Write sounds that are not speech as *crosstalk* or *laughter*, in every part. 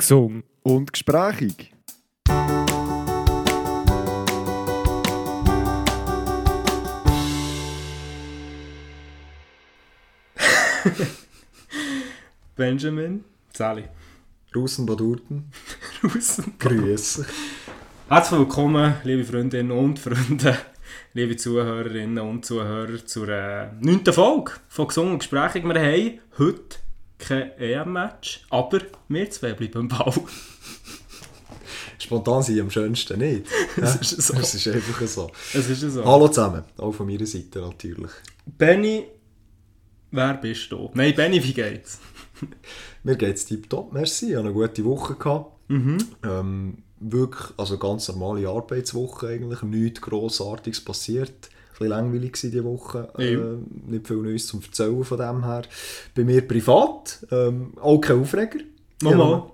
Gesund und gesprächig. *laughs* Benjamin, Sally. Rusenbadurten. Russen. *laughs* Grüße. Herzlich willkommen, liebe Freundinnen und Freunde, *laughs* liebe Zuhörerinnen und Zuhörer, zur äh, neunten Folge von Gesungen und Gesprächig. Wir haben heute kein EM-Match, aber wir zwei bleiben am Ball. *laughs* Spontan sind am schönsten, nicht? *laughs* Es ist so. Es ist einfach so. Es ist so. Hallo zusammen, auch von meiner Seite natürlich. Benny, wer bist du? Nein, Benny, wie geht's? *laughs* Mir geht es tiptop, merci. Ich hatte eine gute Woche. Gehabt. Ähm, wirklich, also ganz normale Arbeitswoche eigentlich. Nichts Grossartiges passiert. Bisschen langweilig diese Woche. Äh, Ja. nicht viel Neues zum Erzählen von dem her. Bei mir privat, ähm, auch kein Aufreger. Mal, mal.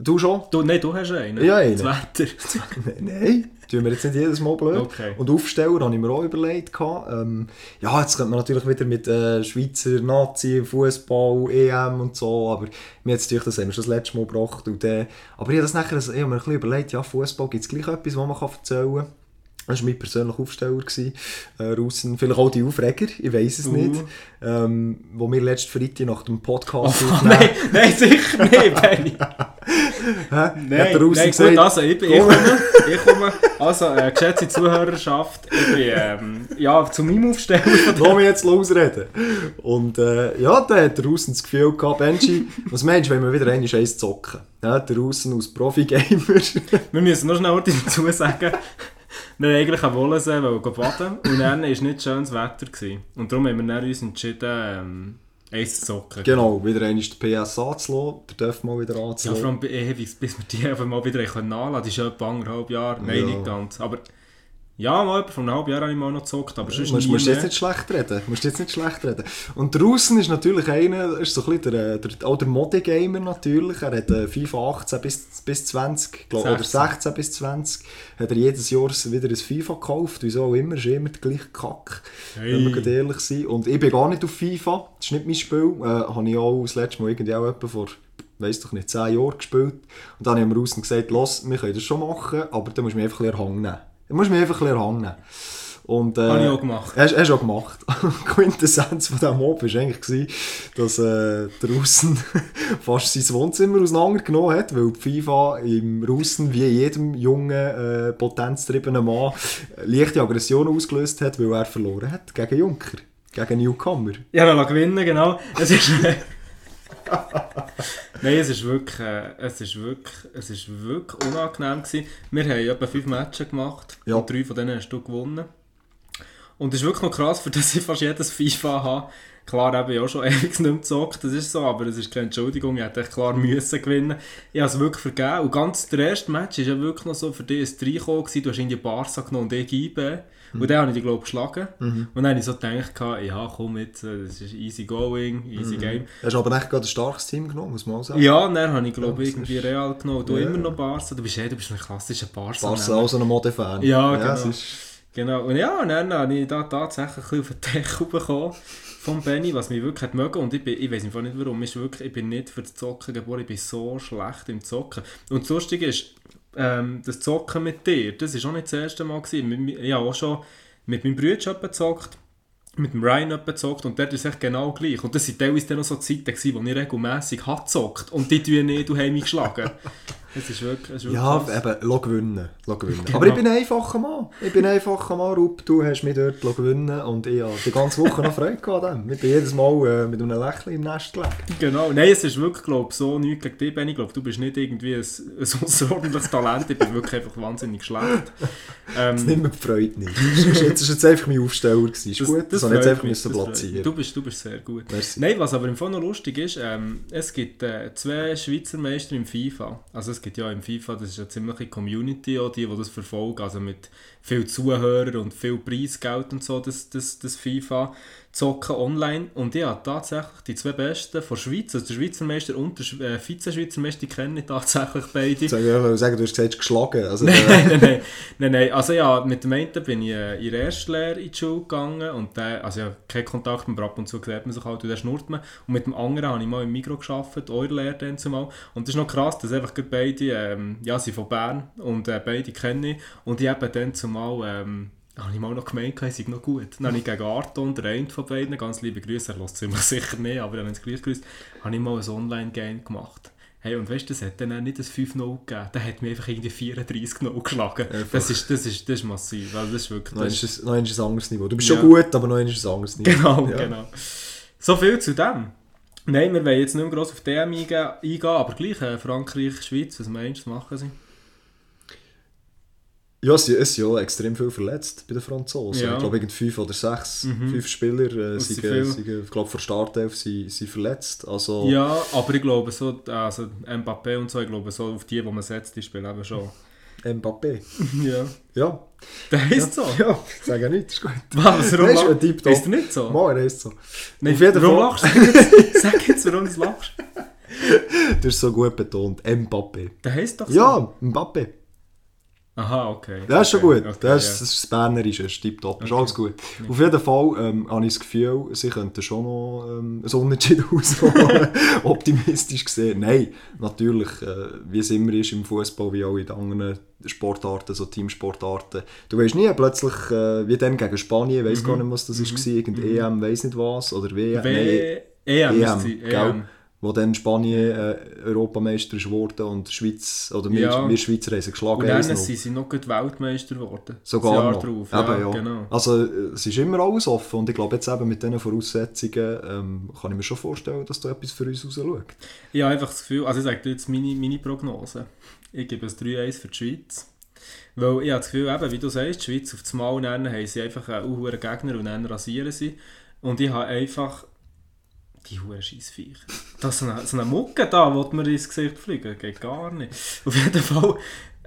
Du schon? Du, nein, du hast einen. Ja, einen. Das Wetter. *laughs* Nein, tun wir jetzt nicht jedes Mal blöd. Okay. Und Aufsteller habe ich mir auch überlegt. Ähm, ja, jetzt könnte man natürlich wieder mit äh, Schweizer Nazi, Fußball, EM und so, aber mir hat es gedacht, das haben wir schon das letzte Mal gebracht. Und, äh, aber ich habe das nachher, ich habe mir ein bisschen überlegt, ja, Fußball gibt es gleich etwas, was man kann erzählen kann. Das war mein persönlicher Aufsteller. Gewesen. Äh, Russen, vielleicht auch die Aufreger, ich weiß es Uh. nicht. Ähm, wo wir letzten Freitag nach dem Podcast Oh, aufnehmen- *laughs* nein, nein, sicher nicht? *laughs* Hat Nein, nein gesagt, gut, also ich, bin- ich komme, ich komme, also äh, geschätzte Zuhörerschaft, ich bin ähm, ja, zu meinem Aufsteller Lass mich jetzt losreden. Und äh, ja, dann hat der Russen das Gefühl gehabt, Benji, was meinst du, wenn wir wieder eine Scheiß zocken? Ja, der Russen als Profi-Gamer. Wir müssen noch schnell dazu sagen, wir wollten eigentlich am Wollensee wollen baden und dann war nicht schönes Wetter. Gewesen. Und darum haben wir uns entschieden, ähm, eins zu zocken. genau, wieder einmal den PS anzulassen, der darf mal wieder Ja, anzulassen. vor allem ewig, bis wir die einfach mal wieder nachladen können. Das ist ja etwa anderthalb Jahre. Nein, Ja. nicht ganz. Aber ja, mal vor einem halben Jahr habe ich mal noch gezockt, aber sonst Du musst, nie musst jetzt nicht schlecht reden. Musst jetzt nicht schlecht reden. Und der Russen ist natürlich einer, ist so ein bisschen der, der, auch der Modi-Gamer natürlich. Er hat äh, FIFA 18 bis, bis 20, glaub, oder 16. 16 bis 20, hat er jedes Jahr wieder ein FIFA gekauft. Wieso auch immer, ist immer der gleiche Kack. Wenn wir Hey. ehrlich sind. Und ich bin gar nicht auf FIFA, das ist nicht mein Spiel. Äh, habe ich auch das letzte Mal irgendwie auch etwa vor, weiss doch nicht, 10 Jahren gespielt. Und dann haben wir Russen gesagt, los, wir können das schon machen, aber dann musst du mich einfach ein bisschen erhangen nehmen. Du musst mich einfach ein bisschen nehmen. Und, äh, Habe ich auch gemacht. Hast hast du auch gemacht. Die *laughs* Quintessenz von diesem Mob war eigentlich, gewesen, dass äh, der Russen *laughs* fast sein Wohnzimmer auseinandergenommen hat, weil die FIFA im Russen, wie jedem jungen, äh, potenztriebenen Mann, äh, leichte Aggressionen ausgelöst hat, weil er verloren hat gegen Junker, gegen Newcomer. Ja, dann gewinnen, genau. Es ist. *laughs* Nein, es ist wirklich, äh, es ist wirklich, es ist wirklich unangenehm gewesen. Wir haben etwa fünf Matches gemacht Ja. und drei von denen hast du gewonnen. Und es ist wirklich noch krass, für das ich fast jedes FIFA habe. Klar, eben ich auch schon *laughs* ewig nicht mehr gezockt, das ist so, aber es ist keine Entschuldigung, ich hätte klar müssen gewinnen. Ich habe es wirklich vergeben. Und ganz der erste Match war ja wirklich noch so für dich ein gewesen. du hast in die Barca genommen und ich IB. Und dann habe ich glaube ich, geschlagen. Und dann habe ich so gedacht, ja komm jetzt, äh, das ist easy going, easy game. Hast aber echt gerade ein starkes Team genommen, muss man sagen. Ja, und dann habe ich, glaube Ja, ich, irgendwie Real genommen. Du Ja. immer noch Barca, du bist, ja, du bist ein klassischer Barca. Barca auch so ein Mode-Fan. Ja, genau. es ist, Genau, und ja, und dann habe ich da tatsächlich ein bisschen auf den Deckel bekommen von Benny, was mich wirklich hat mögen. Und ich, bin, ich weiß einfach nicht warum, ist wirklich, ich bin nicht für das Zocken geboren, ich bin so schlecht im Zocken. Und das Lustige ist, ähm, das Zocken mit dir, das war auch nicht das erste Mal. Gewesen. Ich habe auch schon mit meinem Bruder gezockt, mit dem Ryan gezockt und der ist echt genau gleich. Und das waren teilweise dann noch so Zeiten, gewesen, wo ich regelmässig gezockt und die tun nicht, du hast mich geschlagen. *laughs* Es ist wirklich, es ist wirklich ja, krass. eben, lass gewinnen. Lass gewinnen. Genau. Aber ich bin ein einfacher Mann. Ich bin ein einfacher Mann, Rup. Du hast mich dort gewinnen und ich habe die ganze Woche noch Freude gehabt an dem. Ich bin jedes Mal äh, mit einem Lächeln im Nest gelegen. Genau, nein, es ist wirklich, glaube so nichts gegen dich, Benni. Ich glaube, du bist nicht irgendwie ein, ein *laughs* außerordentliches Talent, ich bin wirklich einfach wahnsinnig schlecht. Das Ähm, nimmt mir die Freude nicht. Das ist jetzt, das einfach mein Aufsteller. Gewesen. Ist gut, das, ich jetzt einfach mich, das platzieren. Du bist, du bist sehr gut. Merci. Nein, was aber im Fall noch lustig ist, ähm, es gibt äh, zwei Schweizer Meister im FIFA. Also es gibt ja im FIFA, das ist eine ziemliche Community, auch die, die das verfolgen, also mit viel Zuhörern und viel Preisgeld und so, das, das, das FIFA. Zocken online und ich habe tatsächlich die zwei Besten von der Schweiz, also der Schweizer Meister und der äh, Vize-Schweizer Meister, die kenne ich tatsächlich beide. Ich wollte sagen, du hast gesagt, geschlagen. Also, nein, äh, nein, nein, nein, nein. Also ja, mit dem einen bin ich äh, in der Erstlehre in die Schule gegangen und der, also ja, kein Kontakt, aber ab und zu sieht man sich halt und der schnurrt man. Und mit dem anderen habe ich mal im Mikro gearbeitet, eure Lehre dann zumal. Und das ist noch krass, dass einfach gerade beide, ähm, ja, sind von Bern und äh, beide kenne ich. Und ich habe dann zumal, ähm, habe ich mal noch gemeint, sie sind noch gut. Dann habe ich gegen Arton, der eine von beiden, ganz liebe Grüße, er lässt ziemlich *laughs* sicher nicht, aber wenn es gleich grüßt, habe ich mal ein Online-Game gemacht. Hey, und weißt du, das hat dann nicht ein 5-0 gegeben, der hat mir einfach irgendwie 34-0 geschlagen. Das ist, das, ist, das ist massiv, also das ist wirklich... noch Das ist es noch ist es ein anderes Niveau. Du bist Ja. schon gut, aber noch ist es ein anderes Niveau. Genau, Ja. genau. So viel zu dem. Nein, wir wollen jetzt nicht mehr gross auf DM eingehen, aber gleich äh, Frankreich, Schweiz, was meinst du, was machen sie? Ja, es, es sind ja extrem viel verletzt bei den Franzosen. Ja. Ich glaube, irgend fünf oder sechs, Mhm. fünf Spieler äh, sind, ich glaube, vor Startelf sind, sind verletzt. Also, Ja, aber ich glaube so, also Mbappé und so, ich glaube so auf die, die man setzt, die spielen eben schon. Mbappé. *laughs* ja. Ja. Der heisst so. Ja, ich sage nicht, ist gut. *laughs* Was, warum Weißt ein Tipptopp. Ist der nicht so? Mal, er ist so. Nein, Auf jeden warum Fall. lachst du jetzt? *laughs* Sag jetzt, warum du lachst. Du hast so gut betont. Mbappé. Der heisst doch so. Ja, Mbappé. Aha, okay. Das ist schon okay. gut. Okay, das, ist, ja. das ist das Bernerische, das ist tipptopp. Ist Okay. alles gut. Auf jeden Fall ähm, habe ich das Gefühl, sie könnten schon noch ähm, ein Unentschieden *laughs* ausmachen. Optimistisch gesehen. Nein, natürlich, äh, wie es immer ist im Fußball, wie auch in anderen Sportarten, so Teamsportarten. Du weißt nie, plötzlich, äh, wie dann gegen Spanien, ich weiß gar nicht, was das ist, war, irgendein EM, weiß nicht was, oder WM. Nein, W EM, EM, ist sie. gell? EM. Wo dann Spanien äh, Europameister ist und Schweiz, oder wir, Ja. wir Schweizer haben sie geschlagen. Und dann 1-0. sind sie noch Weltmeister geworden. Sogar noch. drauf. Eben, ja, genau. Also es ist immer alles offen und ich glaube jetzt eben mit diesen Voraussetzungen ähm, kann ich mir schon vorstellen, dass da etwas für uns raus schaut. Ich habe einfach das Gefühl, also ich sage dir jetzt meine, meine Prognose. Ich gebe es 3-1 für die Schweiz. Weil ich habe das Gefühl, eben, wie du sagst, die Schweiz auf das Mal nennen, haben sie einfach einen Gegner und dann rasieren sie. Und ich habe einfach die hohen Scheissviecher. Das ist so eine, so eine Mucke da, die mir ins Gesicht fliegen, geht gar nicht. Auf jeden Fall,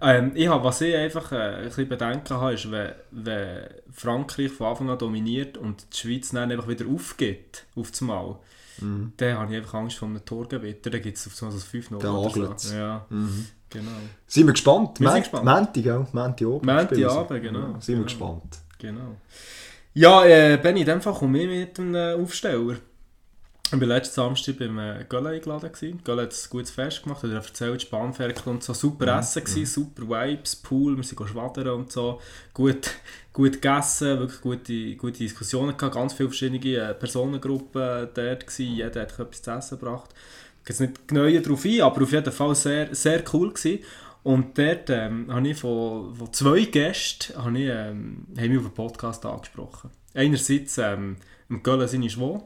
ähm, ich habe, was ich einfach äh, ein bisschen bedenken habe, ist, wenn, wenn Frankreich von Anfang an dominiert und die Schweiz dann einfach wieder aufgeht, auf das Mal, Mhm. dann habe ich einfach Angst vor einem Torgewitter. Dann gibt es auf einmal so 5-0 Dann oder hagelt's. so. Ja, Mhm. genau. Sind wir gespannt? Wir sind gespannt. Montag, gell? Montag oben. Sie. Abend, genau. Ja, sind wir Genau. gespannt. genau. Ja, äh, Benni, in dem Fall komme ich mit einem Aufsteller. Ich war letzten Samstag beim äh, Gölle eingeladen. Gölle hat ein gutes Fest gemacht, hat er erzählt, Spanferkel und so. Super Essen gewesen, super Vibes, Pool, wir sind schwadern und so. Gut, *laughs* gut gegessen, wirklich gute, gute Diskussionen gehabt, ganz viele verschiedene äh, Personengruppen dort gewesen. Jeder hat etwas zu essen gebracht. Ich gehe jetzt nicht genau darauf ein, aber auf jeden Fall sehr, sehr cool gewesen. Und dort ähm, habe ich von, von zwei Gästen habe ich, ähm, haben mich auf den Podcast angesprochen. Einerseits ähm, Köln seine Schwester,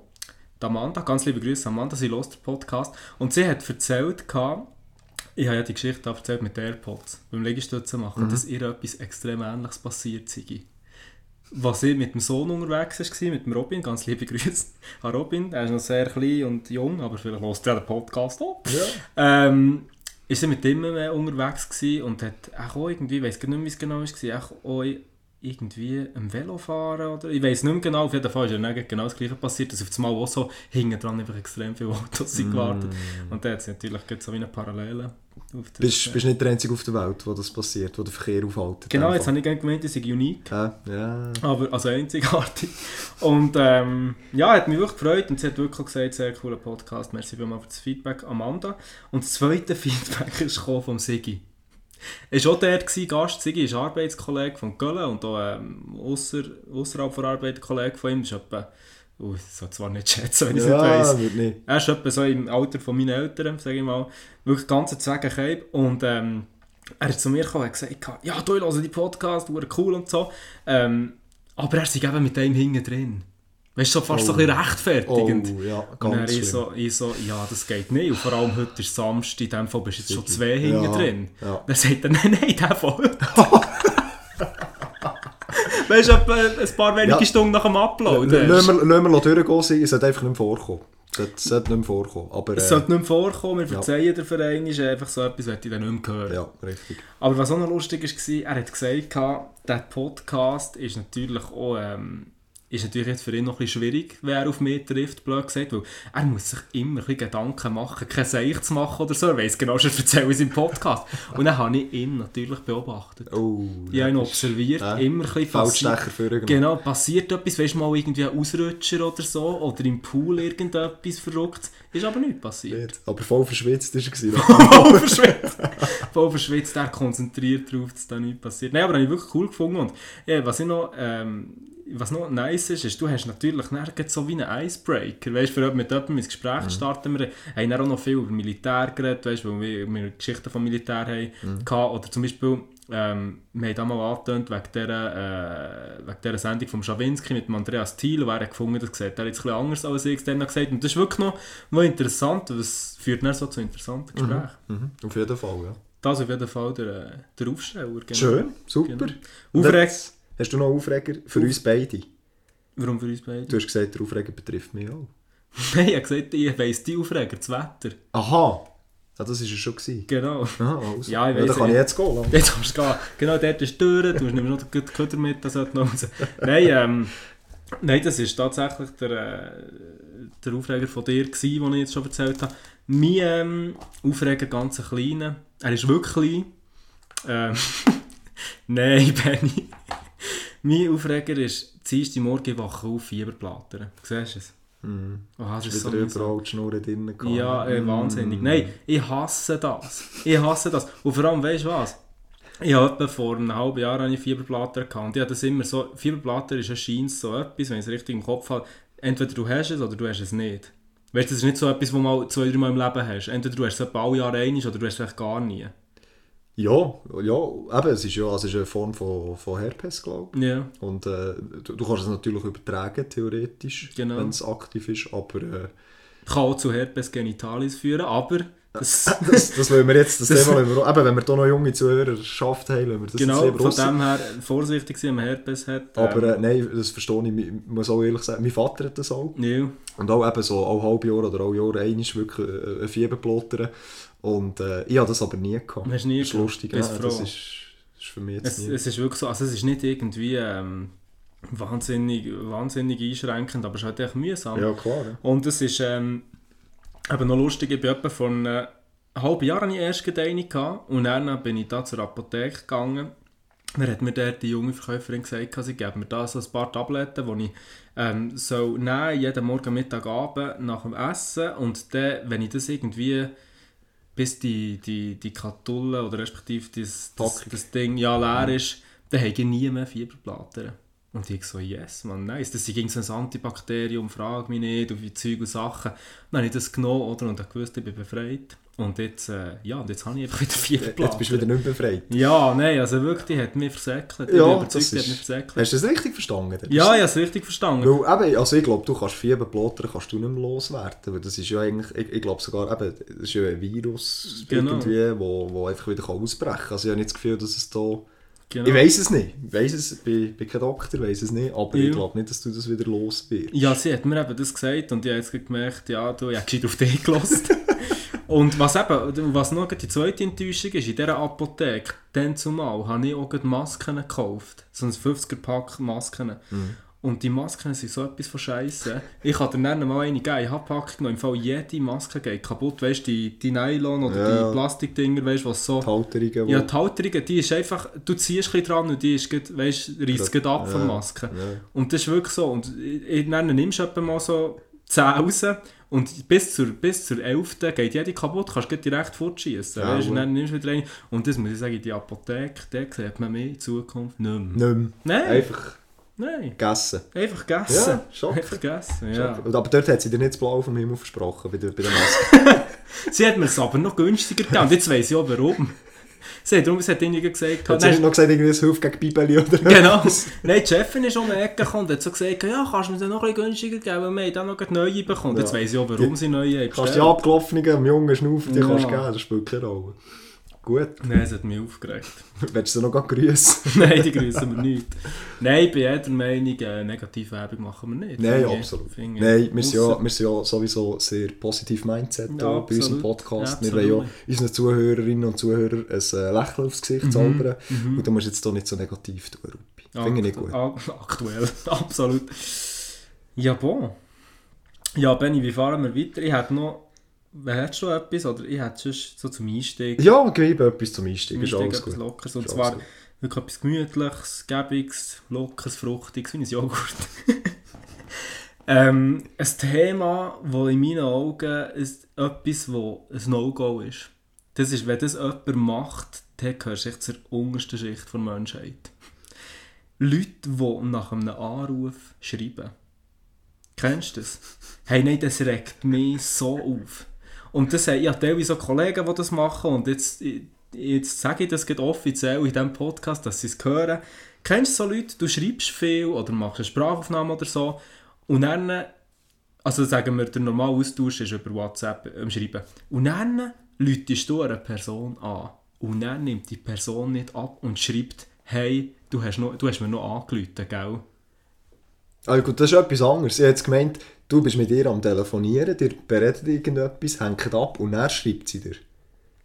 die Amanda, ganz liebe Grüße Amanda, sie hört den Podcast. Und sie hat erzählt, gehabt, ich habe ja die Geschichte da erzählt mit AirPods, beim Liegestützen machen, dass ihr etwas extrem Ähnliches passiert sei. Was ich mit dem Sohn unterwegs war, mit dem Robin, ganz liebe *laughs* Grüße an Robin, er ist noch sehr klein und jung, aber vielleicht hört er den Podcast auch. Ähm, ist er mit ihm unterwegs und hat auch irgendwie, ich weiß gar nicht mehr, wie es genau war, auch auch irgendwie am Velo fahren oder ich weiß nicht mehr genau, auf jeden Fall ist ja genau das gleiche passiert, dass auf das Mal auch so hinten dran einfach extrem viele Autos sind gewartet und da hat es natürlich so wie eine Parallele. Auf das, Bist, äh, bist nicht der Einzige auf der Welt, wo das passiert, wo der Verkehr aufhält. genau, jetzt habe ich gemeint, die sind unique. Ja, ja. Aber also einzigartig. Und ähm, ja, hat mich wirklich gefreut und sie hat wirklich gesagt, sehr cooler Podcast, merci vielmals für das Feedback, Amanda. Und das zweite *laughs* Feedback ist vom Sigi. Er war auch gewesen, Gast. Sigi ist Arbeitskollege von Köln und auch ähm, ausser, außerhalb der Arbeit Kollege von ihm. Ist etwa, uh, ich soll zwar nicht schätzen, wenn ich es nicht weiss. Ja, nicht. Er ist etwa so im Alter von meinen Eltern, sage ich mal. Wirklich ganz Zweckgeheim. Und ähm, er ist zu mir gekommen und gesagt, ja, du hörst die Podcast, cool und so. Ähm, aber er ist eben mit dem hinten drin. Weißt du, so fast so ein bisschen Oh, rechtfertigend. ja, und dann ganz ich so, ich so, ja, das geht nicht. Und vor allem heute ist Samstag, in dem Fall bist du jetzt schon zwei Ja, hinten drin. ja. Dann sagt er, *laughs* nein, nein, der von heute. *laughs* weißt du, ein paar wenige Ja. Stunden nach dem Upload. Lassen wir, durchgehen es sollte einfach nicht mehr vorkommen. Es sollte nicht mehr vorkommen. Aber, Es äh, sollte nicht mehr vorkommen, wir Ja. verzeihen der Verein, ist einfach so etwas, was ich dann nicht mehr hören. ja, richtig. Aber was auch noch lustig war, er hat gesagt, der Podcast ist natürlich auch, ähm, ist natürlich jetzt für ihn noch ein bisschen schwierig, wenn er auf mich trifft, blöd gesagt, weil er muss sich immer ein bisschen Gedanken machen, kein Seich zu machen oder so. Er weiss genau, schon erzählt in seinem Podcast. Und dann habe ich ihn natürlich beobachtet. Oh, Ich habe ihn observiert, Ja. immer ein bisschen gemacht. Genau, passiert etwas, weißt du mal irgendwie ein Ausrutscher oder so, oder im Pool irgendetwas verrückt, ist aber nichts passiert. Aber voll verschwitzt war er. *laughs* Voll verschwitzt. Voll verschwitzt, er konzentriert darauf, dass da nichts passiert. Nein, aber habe ich wirklich cool gefunden. Und ja, was ich noch, ähm, was noch nice ist, ist, du hast natürlich nirgends so wie einen Icebreaker. Weißt du, mit jemandem ins Gespräch Mhm. starten wir, haben auch noch viel über Militär geredet, weißt, weil wir, wir Geschichten vom Militär haben. Mhm. Oder zum Beispiel, ähm, wir haben damals angetönt wegen dieser, äh, wegen dieser Sendung von Schawinski mit Andreas Thiel, und er hat gefunden, das sieht er jetzt bisschen anders als ich es dann gesagt Und das ist wirklich noch, noch interessant, das führt dann so zu interessanten Gesprächen. Mhm. Auf jeden Fall, ja. Das auf jeden Fall der, äh, der Aufsteller. Genau. Schön, super. Genau. Und Aufreg jetzt Hast du noch Aufreger für uns beide? Warum für uns beide? Du hast gesagt, der Aufreger betrifft mich auch. *laughs* Nein, ich habe gesagt, ich weiss die Aufreger, das Wetter. Aha! Ja, das war es schon. Gewesen. Genau. Aha, also. Ja, ich dann weiss kann ich jetzt gehen. Jetzt kannst du gehen. Genau, dort ist die Tür, du nimmst noch den Köder mit, das sollte noch raus. Nein, ähm, nein, das ist tatsächlich der, äh, der Aufreger von dir, gewesen, den ich jetzt schon erzählt habe. Mein ähm, Aufreger, ganz ein kleiner. Er ist wirklich klein. Ähm, *laughs* nein, Benny. mein Aufreger ist, ziehst du morgen ich wache auf Fieberplatten. Siehst du es? Mhm. Oh, das Ist so überall die Schnur drin. gehabt. Ja, äh, Mm. wahnsinnig. Nein, ich hasse das. Ich hasse das. Und vor allem, weißt du was? Ich habe vor einem halben Jahr eine Fieberblätter gehabt. Und ich habe das immer so, Fieberblätter ist anscheinend so etwas, wenn ich es richtig im Kopf habe, entweder du hast es oder du hast es nicht. Weißt du, das ist nicht so etwas, was du mal zwei, drei Mal im Leben hast. Entweder du hast es etwa alle Jahre einmal oder du hast es vielleicht gar nie. Ja, ja, eben, es ist ja also es ist eine Form von, von Herpes, glaube ich. Ja, Und äh, du, du kannst es natürlich übertragen, theoretisch, Genau. wenn es aktiv ist, aber äh, kann auch zu Herpes genitalis führen, aber das, *laughs* das, das wollen wir jetzt, das, Das- *laughs* Thema wir eben, wenn wir hier noch junge Zuhörerschaft haben, wollen wir das genau, jetzt lieber von dem her vorsichtig sein, wenn man Herpes hat. Aber ähm, äh, nein, das verstehe ich, ich muss auch ehrlich sagen, mein Vater hat das auch. ja. Und auch eben so alle halbe Jahr oder alle Jahr einmal wirklich äh, ein Fieber plottern. Und äh, ich habe das aber nie gehabt. Hast nie das ist lustig, ja, das ist, ist für mich jetzt Es, nie. es ist wirklich so, also es ist nicht irgendwie ähm, wahnsinnig, wahnsinnig einschränkend, aber es ist halt echt mühsam. ja, klar. Ja. Und es ist ähm, eben noch lustig, ich bin etwa vor einem halben Jahr hatte ich erst gerade eine gehabt, und dann bin ich da zur Apotheke gegangen. Dann hat mir dort die junge Verkäuferin gesagt, sie geben mir da so ein paar Tabletten, die ich ähm, soll nehmen, jeden Morgen, Mittag, Abend nach dem Essen und dann, wenn ich das irgendwie bis die, die, die Kartulle oder respektive das, das, das Ding ja leer ist, dann habe ich nie mehr Fieberplatten. Und ich so, yes, man, nice. Das ist so ein Antibakterium, frag mich nicht, und wie Zeug und Sachen. Dann habe ich das genommen oder, und habe gewusst, ich bin befreit. Und jetzt, äh, ja, und jetzt habe ich einfach wieder Fieberplatten. Jetzt bist du wieder nicht befreit. Ja, nein, also wirklich, die hat mich versäckelt. Ja, überzeugt, das die hat ist- mich versäckelt. Hast du das richtig verstanden? Ja, ist- ich habe es richtig verstanden. Weil, eben, also ich glaube, du kannst Fieber plottern, kannst du nicht mehr loswerden. Weil das ist ja eigentlich, ich, ich glaube sogar, eben, das ist ja ein Virus Genau. irgendwie, wo, wo einfach wieder kann ausbrechen kann. Also ich habe nicht das Gefühl, dass es da... Genau. Ich weiß es nicht. Ich weiß es, bin, bin kein Doktor, weiß es nicht. Aber Ja. ich glaube nicht, dass du das wieder los wirst. Ja, sie hat mir eben das gesagt und ich habe jetzt gemerkt, ja, du, ich habe gescheit auf dich gelassen. *laughs* und was eben, was noch die zweite Enttäuschung ist, in dieser Apotheke, dann zumal, habe ich auch Masken gekauft. So ein 50er-Pack Masken. Und die Masken sind so etwas von Scheiße. Ich habe dann mal eine gegeben, ich habe Packung genommen, im Fall jede Maske geht kaputt, weißt du, die, die Nylon oder Ja. die Plastikdinger, weißt du, was so... Die Halterungen, Ja, die Halterung, die ist einfach, du ziehst ein dran und die ist, weißt, reißt grad ab von der ja, ja. Und das ist wirklich so. Und ich- dann nimmst du mal so 10 raus und bis zur, bis zur 11. geht jede kaputt, kannst du direkt fortschießen. Ja, weißt, und dann nimmst du wieder eine. Und das muss ich sagen, die Apotheke, da sieht man mehr in Zukunft nicht mehr. Nicht mehr. Nein, Einfach nein. gegessen. Einfach gegessen. Ja. Einfach gegessen, ja. Aber dort hat sie dir nicht das Blau vom Himmel versprochen, bei der, bei der Maske. *laughs* Sie hat mir es aber noch günstiger gegeben. Und jetzt weiss ich auch warum. Sie darum, sie hat irgendwie gesagt... hat sie noch gesagt, irgendwie es hilft gegen Bibeli oder Genau. Nein, die Chefin ist um die Ecke gekommen und hat so gesagt, ja, kannst du mir den noch ein bisschen günstiger geben, weil wir haben dann noch neue bekommen. Ja. Jetzt weiss ich auch, warum sie neue haben Kannst die bestellt. abgelaufenen, dem jungen Schnaufen, die Ja. kannst du geben, das spielt keine Rolle. Gut, Nein, es hat mich aufgeregt. *laughs* willst du noch grad grüßen? *laughs* Nein, die grüßen wir nicht. Nein, ich bin jeder Meinung, äh, negative Werbung machen wir nicht. Nein, Finde absolut. ich. Nein, wir sind, ja, wir sind ja sowieso sehr positiv Mindset Ja, bei unserem. Podcast. Ja, wir wollen ja unseren Zuhörerinnen und Zuhörern ein äh, Lächeln aufs Gesicht zaubern. Mhm. Und du musst jetzt hier nicht so negativ tun, Rupi. Finde ich nicht gut. Ak *laughs* aktuell, absolut. Ja, bon. Ja, Benni, wie fahren wir weiter? Ich hätte noch... Hättest du etwas? Oder ich hätte sonst so zum Einstieg... Ja, gib etwas zum Einstieg, ist Einstieg alles etwas gut. Lockeres. Und Ist zwar gut. wirklich etwas Gemütliches, Gäbiges, Lockeres, Fruchtiges, wie ein Joghurt. *laughs* ähm, ein Thema, das in meinen Augen ist etwas, wo ein No-Go ist. Das ist, wenn das jemand macht, dann gehörst du zur untersten Schicht der Menschheit. Leute, die nach einem Anruf schreiben. Kennst du das? Hey, nein, das regt mich so auf. Und das haben ja teilweise so Kollegen, die das machen und jetzt, jetzt sage ich das offiziell in diesem Podcast, dass sie es hören. Kennst du so Leute, du schreibst viel oder machst eine Sprachaufnahme oder so und dann, also sagen wir, der normale Austausch ist über WhatsApp am Schreiben und dann läutest du eine Person an und dann nimmt die Person nicht ab und schreibt, hey, du hast, noch, du hast mir noch angerufen, gell? Ah, gut, das ist etwas anderes. Ich jetzt gemeint, du bist mit ihr am Telefonieren, dir beredet irgendetwas, hängt ab und dann schreibt sie dir.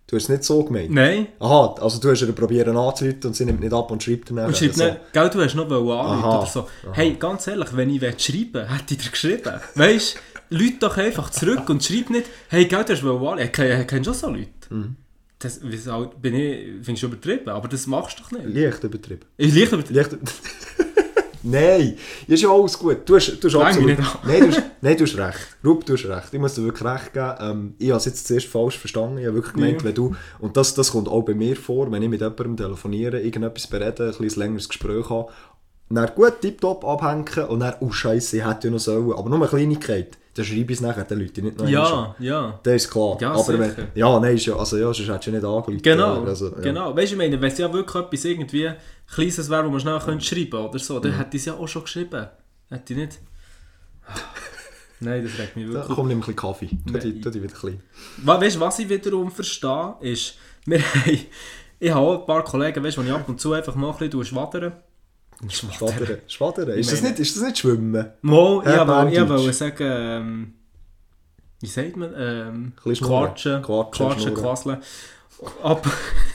Du hast es nicht so gemeint? Nein. Aha, also du hast ihr probieren anzurufen und sie nimmt nicht ab und schreibt dann Und schreibt so. nicht, gell, du hast noch anrufen Aha, oder so. Hey, ganz ehrlich, wenn ich schreiben will, hätte ich dir geschrieben. Weißt du, Leute doch einfach zurück und schreib nicht, hey, gell, du hast anrufen. Ich kenn- kennst schon so Leute. Mhm. Das bin ich, findest du übertrieben, aber das machst du doch nicht. Leicht übertrieben. Ich leicht übertrieben. Leicht *laughs* Nein, ist ja alles gut. Du hast, du hast absolut... Nein, du hast, nein, du hast recht. Rup, du hast recht. Ich muss dir wirklich recht geben. Ähm, ich habe es jetzt zuerst falsch verstanden. Ich habe wirklich gemeint, Ja. wenn du... Und das, das kommt auch bei mir vor, wenn ich mit jemandem telefoniere, irgendetwas berede, ein bisschen längeres Gespräch habe, dann gut tipptopp abhängen und dann, oh Scheiße, ich hätte ja noch sollen. Aber nur eine Kleinigkeit. Dann schreibe ich es nachher den Leuten nicht noch einmal. Ja, ja. Das ist klar. Ja, aber wenn, ja, nein, ist ja, also ja, sonst hättest du ja nicht angerufen. Genau? Also, ja. genau. Weißt du, ich meine, wenn es ja wirklich etwas irgendwie Kleines wäre, wo man schnell könnte schreiben oder so, Mhm. dann hätte ich es ja auch schon geschrieben. Hätte ich nicht. *laughs* Nein, das regt mich Da wirklich kommt ein bisschen Kaffee. Tu die wieder klein. Weißt du, was ich wiederum verstehe, ist, *laughs* wir haben, ich habe auch ein paar Kollegen, weißt, wo ich ab und zu einfach mal ein bisschen schwadere. Schwadern. Schwadern. Ist, das nicht, ist das nicht Schwimmen? Mal, ich Ja, wollte sagen, ähm, wie sagt man, ähm, quatschen, Quatschen, quasseln. Ab,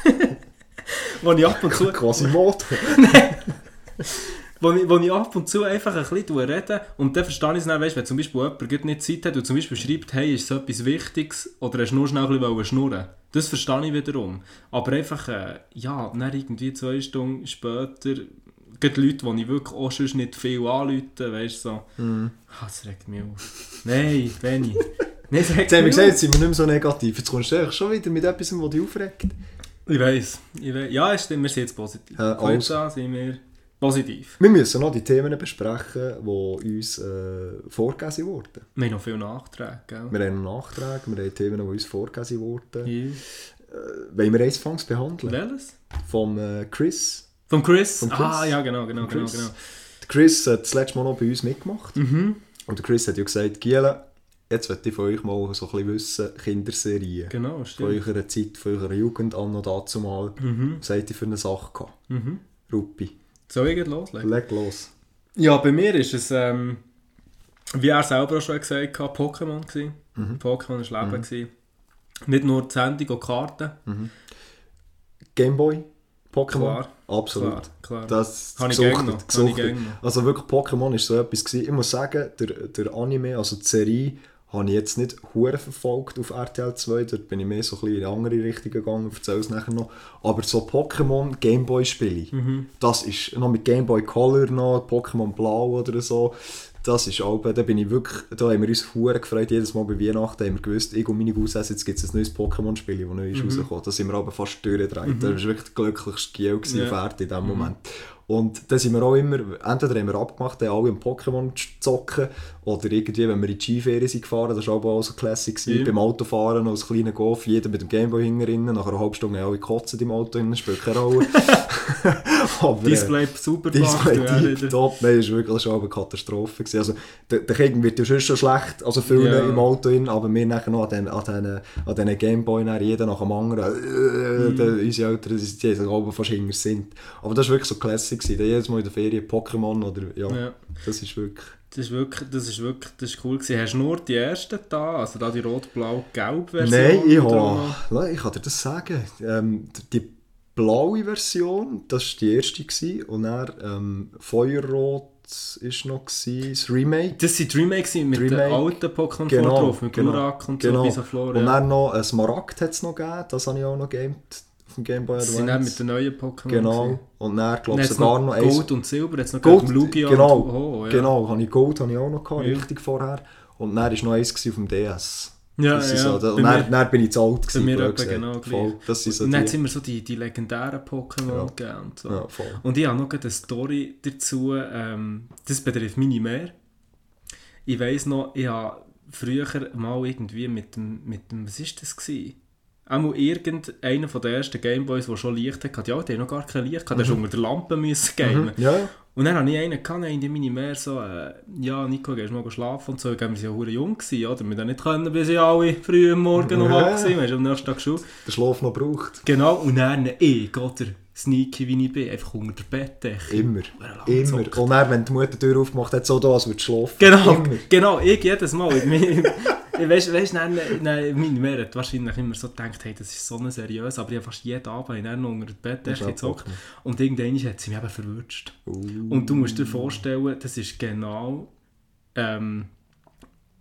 *laughs* wo ich ab und zu, Quasi Mord. *laughs* wo ich, wo ich ab und zu einfach ein bisschen rede und dann verstehe ich es dann, weißt, wenn zum Beispiel jemand nicht Zeit hat und zum Beispiel schreibt, hey, ist so etwas Wichtiges oder hast du nur schnell ein bisschen schnurren das verstehe ich wiederum. Aber einfach, äh, ja, dann irgendwie zwei Stunden später, gerade Leute, die ich wirklich auch sonst nicht viel anrufe, weißt du, so, Mhm. ah, das regt mich auf. Nein, Benni. *laughs* Nein, das regt Jetzt haben wir mich gesagt, jetzt sind wir nicht mehr so negativ. Jetzt kommst du eigentlich schon wieder mit etwas, was dich aufregt. Ich weiss, ich weiss. Ja, stimmt, wir sind jetzt positiv. Äh, also. sind wir positiv. Wir müssen noch die Themen besprechen, die uns äh, vorgegeben wurden. Wir haben noch viele Nachträge, gell? Wir haben noch Nachträge, wir haben Themen, die uns vorgegeben wurden. Ja. Wollen wir eins behandeln? Welches? Vom äh, Chris. Vom Chris? Vom Chris. Ah, ja, genau, genau, genau, Chris. genau. Der Chris hat das letzte Mal noch bei uns mitgemacht. Mhm. Und der Chris hat ja gesagt, Giele, jetzt möchte ich von euch mal so ein bisschen wissen, Kinderserien. Genau, Von stimmt. eurer Zeit, von eurer Jugend an noch dazu mal. Mhm. Was habt ihr für eine Sache gehabt? Mhm. Ruppi, Soll ich loslegen? leg los. Ja, bei mir ist es, ähm, wie er selber auch schon gesagt hat, Pokémon. Mhm. Pokémon war Leben. gewesen. Nicht nur die Sendung und Karten. Gameboy, Pokémon? Klar. Absolut. Klar, klar. Das Habe ich gesuchtet, gesuchtet. Also wirklich, Pokémon war so etwas. Gewesen. Ich muss sagen, der, der Anime, also die Serie, habe ich jetzt nicht hure verfolgt auf RTL 2. Dort bin ich mehr so ein bisschen in eine andere Richtung gegangen, erzähle es nachher noch. Aber so Pokémon Gameboy-Spiele, Mhm. das ist noch mit Gameboy Color noch, Pokémon Blau oder so. Das ist auch, da bin ich wirklich, da haben wir uns hure gefreut, jedes Mal bei Weihnachten haben wir gewusst, ich und meine Cousins, jetzt gibt es ein neues Pokémon-Spiel, das neu ist rausgekommen. Da sind wir aber fast durchgedreht. Das war wirklich der glücklichste Giel Ja. Erde in dem Moment. Und da sind wir auch immer, entweder haben wir abgemacht, haben alle im Pokémon zu zocken, oder irgendwie, wenn wir in die Skiferien sind gefahren, das war auch so Classic, Ja. beim Autofahren als kleiner Golf, jeder mit dem Gameboy hinten nach einer halben Stunde alle gekotzt im Auto, drin, spielt keine Rolle. *laughs* aber, äh, Display super Display gemacht, tip wieder. top, nein, das war wirklich das war eine Katastrophe. Gewesen. Also, der, der Kind wird ja schon schon schlecht, also viele Ja. im Auto hin, aber wir nachher noch an den, an den, an den Gameboy, jeder nach dem anderen, äh, Mhm. der, unsere Eltern, die, die oben fast hinter sind. Aber das war wirklich so Classic, gewesen. Jedes Mal in der Ferien Pokémon oder, ja, Ja. das ist wirklich... Das ist wirklich, das ist wirklich, das ist cool gewesen. Hast du nur die ersten da, also da die rot-blau-gelb Version? Nein, ich, habe, ich kann dir das sagen. Ähm, die blaue Version, das war die erste. Gewesen. Und dann ähm, Feuerrot war noch, gewesen, das Remake. Das sind die Remakes mit den Remake. alten Pokémon Genau, drauf, mit genau, Glurak und genau. so, Bisaflor. Und dann noch ein Smaragd hat es noch gegeben, das habe ich auch noch gamed auf dem Game Boy Advance. sind dann mit den neuen Pokémon. Genau. gewesen. Und dann, glaube ich, sogar noch noch eins. Gold und Silber, jetzt noch Gold, Lugia genau, und oh, ja. Genau, habe ich Gold habe ich auch noch gehabt, Ja. richtig vorher. Und dann war noch eins auf dem DS. Ja, Das ja. so, Bei und dann, mir- dann bin ich zu alt Bei gewesen. mir blöd etwa gesagt. genau. Voll, das sind so und dann die... es immer so die, die legendären Pokémon Ja. gegeben und so. Ja, voll. Und ich habe noch eine Story dazu, ähm, das betrifft meine mehr. Ich weiss noch, ich habe früher mal irgendwie mit dem, mit dem was ist das gewesen? Einmal irgendeiner von den ersten Gameboys, der schon Licht hatte, ja, der hat noch gar kein Licht, gehabt, der mhm. unter der Lampe müssen gamen. Ja, ja. Und dann hatte ich einen, gehabt, dann meine mehr so, äh, ja, Nico, gehst du mal schlafen und so, ich wir waren ja jung, gewesen, oder? Wir haben nicht können, bis sie alle früh am Morgen noch Ja. wach waren, wir haben am nächsten Tag Schule. den Schlaf noch braucht. Genau, und dann ich, oder sneaky wie ich bin, einfach unter der Bettdecke. Immer. Immer. gezockt. Und dann, wenn die Mutter die Tür aufmacht, hat es so da, als würde schlafen. Genau, Immer. genau, ich jedes Mal. Ich weißt, weißt, dann, dann, meine Mutter hat wahrscheinlich immer so gedacht, hey, das ist so eine seriös, aber ich habe fast jeden Abend noch unter der Bettdecke gezockt. Und irgendwann hat sie mich eben verwünscht. Uh. Und du musst dir vorstellen, das ist genau. Ähm,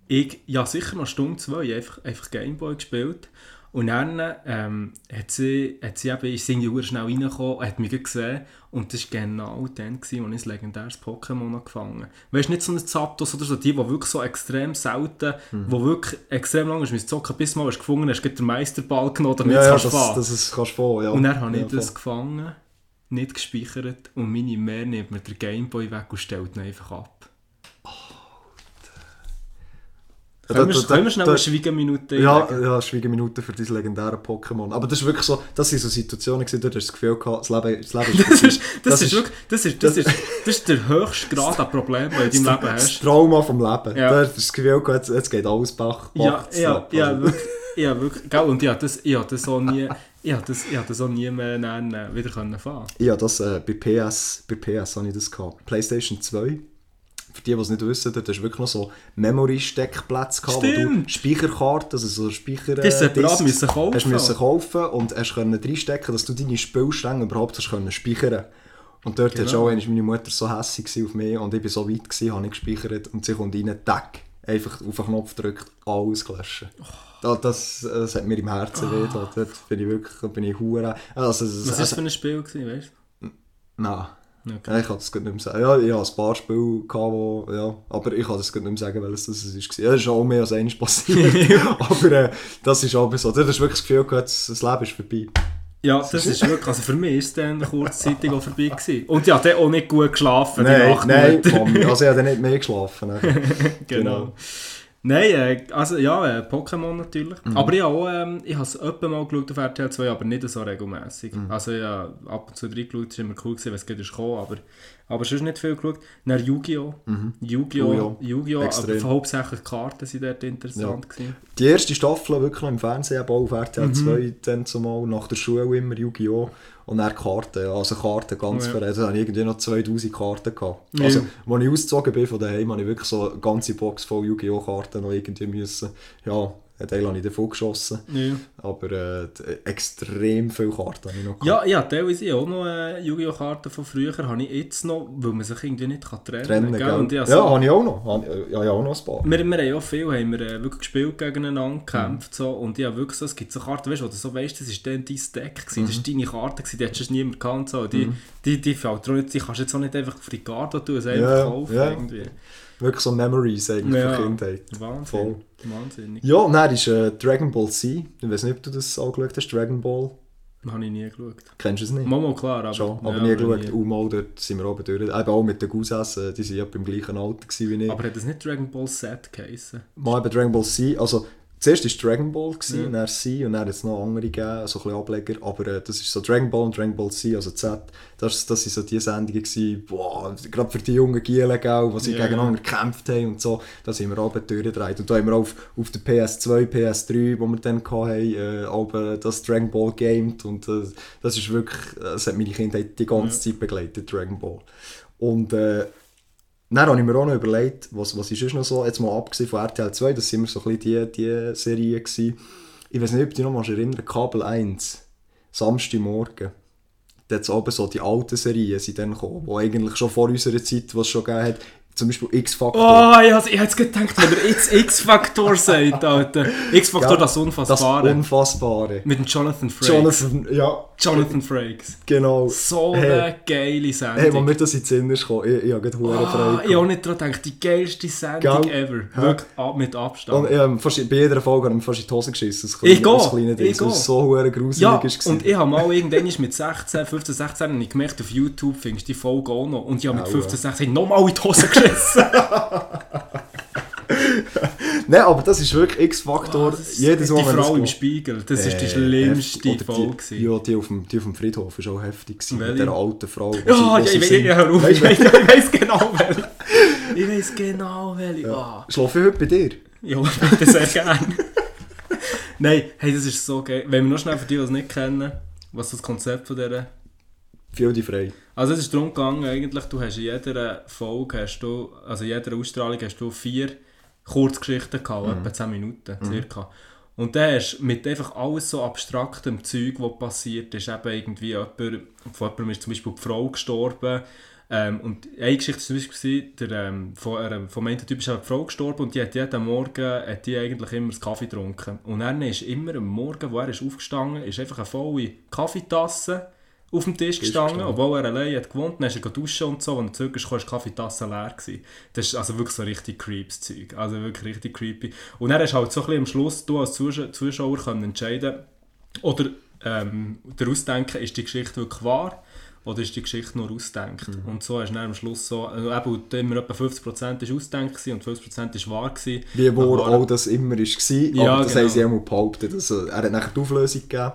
ich, ja, sicher noch Stunde, zwei, einfach, einfach Gameboy gespielt. Und dann ähm, hat sie, hat sie eben, ist sie irgendwie schnell reingekommen, hat mich gesehen. Und das war genau dann, gewesen, als ich ein legendäres Pokémon noch gefangen habe. Weißt du, nicht so ein Zapdos oder so, die, die wirklich so extrem selten, Mhm. wo wirklich extrem lange ist, zocken, bis du mal hast gefunden hast, gleich den Meisterball genommen, damit Ja, ja, kannst das, fahren. das ist, kannst du fahren, ja. Und dann habe ich ja, das voll. gefangen, nicht gespeichert und meine Mehr nimmt mir den Gameboy weg und stellt ihn einfach ab. Ja, Können wir, können wir schnell eine Schweigeminute Ja, einlegen? ja, Schweigeminute für dein legendäre Pokémon. Aber das ist wirklich so, das sind so Situationen, gewesen, da hast du das Gefühl gehabt, das Leben, das Leben ist *laughs* Das ist, das, Das ist, wirklich, das, ist, das, ist, *laughs* das ist der höchste Grad an Problemen, den du in deinem Leben das hast. Trauma vom Leben. Ja. Da hast du das Gefühl gehabt, jetzt, jetzt geht alles Bach, Ja, Bach ja, Trab. ja, Also, wirklich. Ja, wirklich. Gell, und ich habe das, ich habe das auch nie, ich habe das, ich habe das auch nie mehr äh, wieder fahren habe das äh, bei PS, bei PS habe ich das gehabt. Playstation 2. Für die, die es nicht wissen, dort hast du wirklich noch so Memory-Steckplätze gehabt, wo du Stimmt. Speicherkarten, also so Speicher... Das separat Discs müssen kaufen. Hast müssen kaufen und hast können reinstecken, dass du deine Spielstränge überhaupt hast können speichern. Und dort Genau. genau. auch meine Mutter so hässlich auf mich und ich bin so weit gewesen, habe ich gespeichert und sie kommt rein, tack, einfach auf den Knopf gedrückt, alles gelöscht. Da- Das, das hat mir im Herzen weh getan. Dort bin ich wirklich, bin ich hure. Also, Was war das für ein Spiel, gewesen, weißt Nein. Okay. Ja, ich kann das nicht mehr sagen. Ja, ich hatte ein paar Spiele, gehabt, wo, ja, aber ich kann das nicht mehr sagen, welches das war. Ja, das ist auch mehr als eines passiert. *laughs* aber äh, das ist auch so. Du hast wirklich das Gefühl gehabt, das Leben ist vorbei. Ja, das ist wirklich, also für mich ist es dann kurzzeitig auch vorbei gewesen. Und ich habe auch nicht gut geschlafen, die nein, Nacht nein. Mami. Also ich habe dann nicht mehr *laughs* geschlafen. ne? genau. Nein, äh, also ja, äh, Pokémon natürlich. Aber ich habe auch, ähm, ich habe es öppe mal geschaut auf RTL 2, aber nicht so regelmäßig. Also ja, ab und zu reingeschaut, es war immer cool, gewesen, wenn es geht ist gekommen, aber, aber sonst nicht viel geschaut. Dann Yu-Gi-Oh! Yu-Gi-Oh! Oh ja, Yu-Gi-Oh! extrem. aber hauptsächlich Karten sind dort interessant gewesen. Die erste Staffel wirklich noch im Fernsehen, aber auf RTL 2 dann zumal, nach der Schule immer Yu-Gi-Oh! Und dann Karten, also Karten ganz Ja. verrät. Da hatte ich irgendwie noch 2000 Karten. Gehabt. Also, als ich ausgezogen bin von daheim, habe ich wirklich so eine ganze Box voll Yu-Gi-Oh! Karten noch irgendwie müssen. Ja, einen Teil habe ich davon geschossen. Ja. Aber äh, d- extrem viele Karten habe ich noch gehabt. Ja, ja, teilweise auch noch äh, Yu-Gi-Oh! Karten von früher habe ich jetzt noch, weil man sich irgendwie nicht kann trennen kann. Trennen, gell? Und ich Ja, habe ich auch noch. Habe ich- Ja, ja, auch noch ein paar. Wir, wir haben ja viel haben wir, äh, wirklich gespielt gegeneinander, gekämpft so, und ich habe wirklich so, es gibt so Karten, weißt du, du so weißt, das war dann dein Deck, gewesen, das war deine Karte, gewesen, die hättest du niemand gekannt, so. die, die, die, dir auch nicht, die kannst du jetzt auch nicht einfach auf die Karte tun, einfach Ja, kaufen ja. irgendwie. Wirklich so Memories eigentlich Ja. von Kindheit. Wahnsinn, Voll. Wahnsinnig. Ja, und dann ist äh, Dragon Ball Z. Ich weiß nicht, ob du das angeschaut hast, Dragon Ball. Habe ich nie geschaut. Kennst du es nicht? Mal klar, aber, Schon, aber ja, nie aber geschaut. Und mal dort sind wir oben durch. Eben auch mit den Cousins, äh, die sind ja beim gleichen Alter wie ich. Aber hat das nicht Dragon Ball Z geheißen? Mal eben Dragon Ball Z, also zuerst war Dragon Ball, gewesen, Ja. dann C und dann es noch andere gegeben, so ein bisschen Ableger, aber äh, das ist so Dragon Ball und Dragon Ball Z, also Z, das, das sind so die Sendungen gewesen, boah, gerade für die jungen Gielen, gell, die sie Ja. gegeneinander gekämpft haben und so, da sind wir oben durchgedreht und da haben wir auf, auf der PS2, PS3, wo wir dann hatten, äh, oben das Dragon Ball gamed und äh, das ist wirklich, das hat meine Kindheit die ganze Zeit begleitet, Dragon Ball. Und äh, dann habe ich mir auch noch überlegt, was, was ist noch so, jetzt mal abgesehen von RTL 2, das sind immer so ein bisschen die, die Serien gewesen. Ich weiß nicht, ob du dich noch mal erinnern Kabel 1, Samstagmorgen. dort oben so die alten Serien sind dann gekommen, die eigentlich schon vor unserer Zeit, was schon gegeben hat, zum Beispiel X-Factor. Oh, ich habe jetzt gedacht, wenn er jetzt X-Faktor sagt, Alter. X-Faktor, Ja, das das Unfassbare. Unfassbare. Mit dem Jonathan Frakes. Jonathan, ja, Jonathan Frakes. genau. So Hey. eine geile Sendung. Hey, wenn mir das in den Sinn ist gekommen, ich, ich habe gerade Huren Ah, frei ich habe auch nicht daran gedacht, die geilste Sendung Gell? ever. Hä? Wirklich ab, mit Abstand. Und ähm, fast, bei jeder Folge habe ich mir fast in die Hose geschissen. Das Ich kleine- das gehe, kleine Ding, ich weil es gehe. so hure gruselig ja, ist. und ich habe mal irgendwann mit 16, 15, 16 habe ich gemerkt, auf YouTube findest du die Folge auch noch. Und ich habe mit Aua. 15, 16 nochmal in die Hose geschissen. *laughs* Nein, aber das ist wirklich X-Faktor. Oh, Jedes Mal, die das Frau im. Spiegel, das ist die Äh, schlimmste Folge. Die, ja, die auf, dem, die auf dem Friedhof war auch heftig. Gewesen, mit dieser alten Frau. Ja, ja, sie ich, weiß, singt. ja, hör auf, ich, weiß, *laughs* ich weiß genau welche. Ich weiß genau welche. Ah. Schlafe ich heute bei dir? Ja, bitte sehr gerne. Nein, hey, das ist so geil. Wenn wir noch schnell für die, die es nicht kennen, was das Konzept von dieser... Fühl dich frei. Also es ist darum gegangen, eigentlich, du hast in jeder Folge, hast du, also in jeder Ausstrahlung hast du vier Kurzgeschichten gehabt, etwa 10 Minuten circa. Und dann hast du mit einfach alles so abstraktem Zeug, was passiert ist, eben irgendwie jemand, von jemandem ist zum Beispiel die Frau gestorben, ähm, und eine Geschichte war zum Beispiel, der, ähm, von, einem, vom einen Typ ist die Frau gestorben und die hat jeden Morgen hat die eigentlich immer das Kaffee getrunken. Und dann ist immer am Morgen, wo er ist aufgestanden ist, einfach eine volle Kaffeetasse auf dem Tisch gestanden, gestanden. obwohl er allein hat gewohnt, dann ist er duschen und so, und er zurück ist, gekommen, ist die Kaffeetasse leer gewesen. Das ist also wirklich so richtig creeps Zeug, also wirklich richtig creepy. Und dann hast du halt so ein bisschen am Schluss, du als Zuschauer, können entscheiden, oder ähm, der Ausdenken, ist die Geschichte wirklich wahr, oder ist die Geschichte nur ausdenkt? Mhm. Und so hast du dann am Schluss so, also eben, immer etwa 50% ist ausdenkt und 50% ist wahr gewesen. Wie Aber- all das immer war. Ja, aber das genau. haben sie auch mal behauptet. Also, er hat nachher die Auflösung gegeben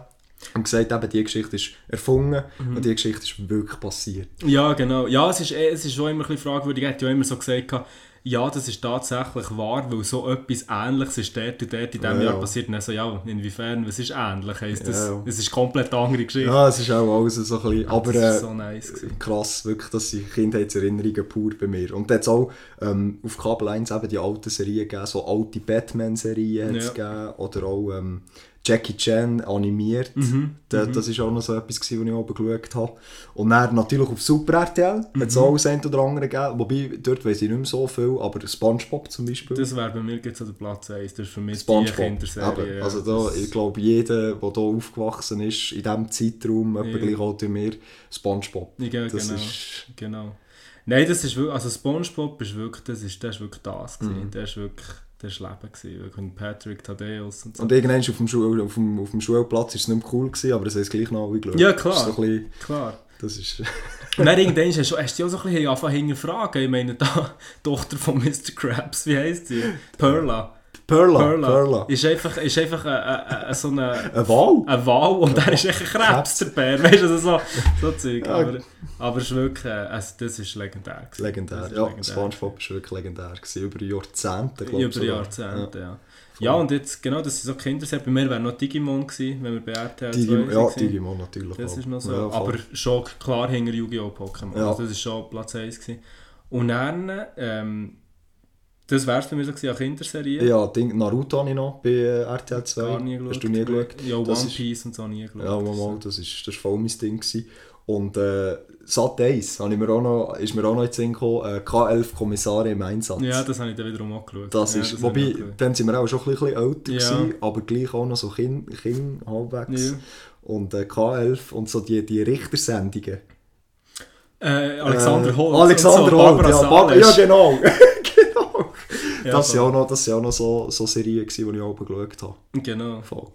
und gesagt, eben, die Geschichte ist erfunden Mhm. und die Geschichte ist wirklich passiert. Ja, genau. Ja, es ist, es ist schon immer ein bisschen fragwürdig. Er hat ja immer so gesagt, ja, das ist tatsächlich wahr, weil so etwas Ähnliches ist dort und dort in diesem Ja. Jahr passiert. Und dann so, ja, inwiefern, was ist ähnlich? Heisst das, Ja. es ist komplett andere Geschichte. Ja, es ist auch alles so ein bisschen... Aber das äh, so nice krass, wirklich, das sind Kindheitserinnerungen pur bei mir. Und es auch ähm, auf Kabel 1 eben die alten Serien gegeben, so alte Batman-Serien Ja. gegeben, oder auch ähm, Jackie Chan animiert. Mhm, Da, Das war auch noch so etwas, gewesen, was ich oben geschaut habe. Und dann natürlich auf Super RTL Mhm. hat es auch das eine oder andere gegeben, wobei dort weiss ich nicht mehr so viel, aber Spongebob zum Beispiel. Das wäre bei mir jetzt an der Platz 1. Das ist für mich die Spongebob. Kinderserie. Eben. ja. Also da, ich glaube, jeder, der hier aufgewachsen ist, in diesem Zeitraum, etwa Ja. gleich alt wie mir, Spongebob. Ja, Das genau. ist... genau. Nein, das ist wirklich, also Spongebob ist wirklich, das ist, das ist wirklich das gewesen. Mhm. Das ist wirklich, das war Leben gewesen. Mit Patrick Thaddeus und so. Und irgendwann auf dem, Schul auf dem, auf dem Schulplatz war es nicht mehr cool, gewesen, aber es haben es gleich noch alle geschaut. Ja, Das klar. ist so bisschen, Klar. das ist... *laughs* Und dann irgendwann hast du, hast du auch so ein bisschen angefangen hinterfragen. Ich meine, da, die *laughs* Tochter von Mr. Krabs, wie heisst sie? Perla. Perla, Perla. Perla. Ist einfach, ist einfach ein, ein, ein, so eine, Ein Wal? ein Wal und der ist echt ein Krebs, der Bär. *laughs* Weißt du, also so, so Zeug. Ja. Aber, aber es ist wirklich, also das ist legendär. gewesen. Legendär. Ist Ja, legendär. Spongebob war wirklich legendär. Gewesen, über Jahrzehnte, glaube Über Jahrzehnte, ja. Ja, und jetzt, genau, das sind so Kinderserien. Bei mir wäre noch Digimon gewesen, wenn wir bei RTL 2 Digimon, ja, waren. Digimon natürlich. Das auch. ist noch so. Ja, aber schon klar hinter Yu-Gi-Oh! Pokémon. Ja. Also das ist schon Platz 1 gewesen. Und dann, ähm, das wär's bei mir so gewesen, an Kinderserien. Ja, Ding, Naruto habe ich noch bei äh, RTL 2. Gar nie geschaut. Hast du nie geschaut? Ja, One Das ist- Piece und so nie geschaut. Ja, mal, mal, das ist, das ist voll mein Ding. Gewesen. Und äh, Sat 1 habe ich mir auch noch, ist mir auch noch in den Sinn gekommen, äh, K11 Kommissare im Einsatz. Ja, das habe ich dann wiederum auch geschaut. Das ja, ist, das wobei, dann sind wir auch schon ein bisschen älter, Ja. gewesen, aber gleich auch noch so Kind, kind halbwegs. Ja. Und äh, K11 und so die, die Richtersendungen. Äh, Alexander Äh, Holt. Alexander so, Holt, ja, ja genau. *laughs* Ja, das, sind voll. auch noch, das auch noch so, so Serien, gewesen, die ich auch geschaut habe. Genau. Voll.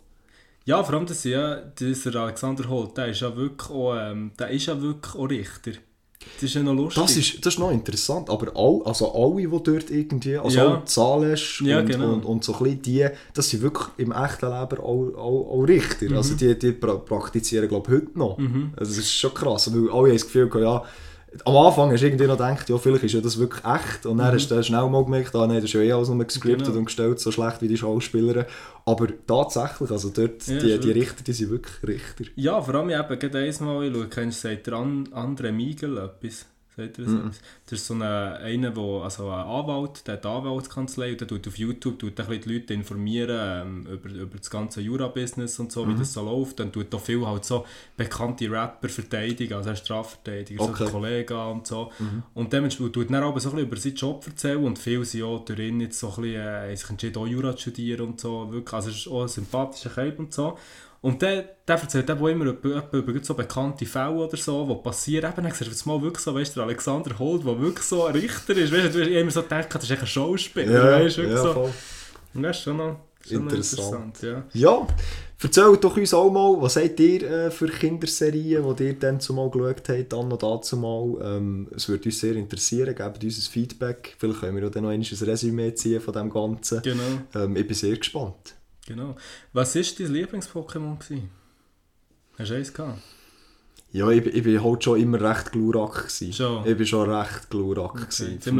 Ja, vor allem das, ja, dieser Alexander Holt, der ist ja wirklich auch, ähm, der ist ja wirklich auch Richter. Das ist ja noch lustig. Das ist, das ist noch interessant, aber all, also alle, die dort irgendwie, also Ja. auch Zahlesch Ja, und, genau. und, und so ein die, das sind wirklich im echten Leben auch, auch, auch Richter. Mhm. Also die, die pra praktizieren, glaube ich, heute noch. Also das ist schon krass, weil alle haben das Gefühl, ja, am Anfang hast du irgendwie noch gedacht, ja, vielleicht ist ja das wirklich echt. Und dann hast du schnell mal gemerkt, ah, nein, das ist ja eh alles nur gescriptet Mhm. Genau. und gestellt, so schlecht wie die Schauspieler. Aber tatsächlich, also dort, Ja, die, die Richter, die sind wirklich Richter. Ja, vor allem eben, gerade einmal, ich schaue, kennst du, sagt der An André Miegel etwas? Sagt ihr das etwas? Das ist so eine, einer, wo, also ein Anwalt, der hat eine Anwaltskanzlei und der tut auf YouTube tut ein die Leute informieren ähm, über, über das ganze Jura-Business und so, wie das so läuft. Dann tut da viel halt so bekannte Rapper verteidigen, also er Strafverteidiger, Okay. so Kollegen und so. Und dementsprechend tut dann aber so ein bisschen über seinen Job erzählen und viele sind auch durch ihn jetzt so ein bisschen, äh, sich entschieden, auch Jura zu studieren und so. Wirklich, also es ist auch ein sympathischer Kerl und so. Und der, der erzählt eben immer über, über, so bekannte Fälle oder so, die passieren. Eben, dann siehst du jetzt mal wirklich so, weißt du, der Alexander Holt, der wirklich so ein Richter ist. Weißt du, hast immer so gedacht, das ist ein Schauspieler. weißt, du, wirklich so. voll. Und das ist schon noch, schon Interessant. interessant. Ja. Ja, erzählt doch uns auch mal, was habt ihr äh, für Kinderserien, die ihr dann zumal geschaut habt, dann noch dazu mal. Ähm, es würde uns sehr interessieren, gebt uns ein Feedback. Vielleicht können wir ja dann noch ein Resümee ziehen von dem Ganzen. Genau, Ähm, ich bin sehr gespannt. Genau. Was war dein Lieblings-Pokémon? Hast du eins gehabt? Ja, ich, ich bin halt schon immer recht glurak. Schon? Ich bin schon recht glurak Okay. Ziemlich so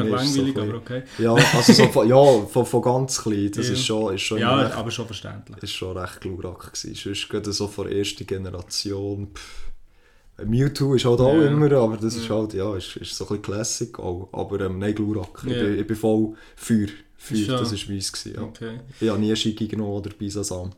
langweilig, ein aber okay. Ja, also so von, ja, von, von ganz klein. Das Ja. ist schon, ist schon Ja, recht aber schon verständlich. ist schon recht glurak gewesen. Sonst gerade so von der ersten Generation. Pff. Mewtwo ist halt auch Ja. immer, aber das ist halt, ja, ist, ist so ein bisschen Classic auch. Aber ähm, nein, glurak. Ich, Ja. bin, ich bin voll Feuer. Feuer, Schon. das war weiss. Gewesen, ja. Okay. Ich habe nie Schicki genommen oder Bisasam.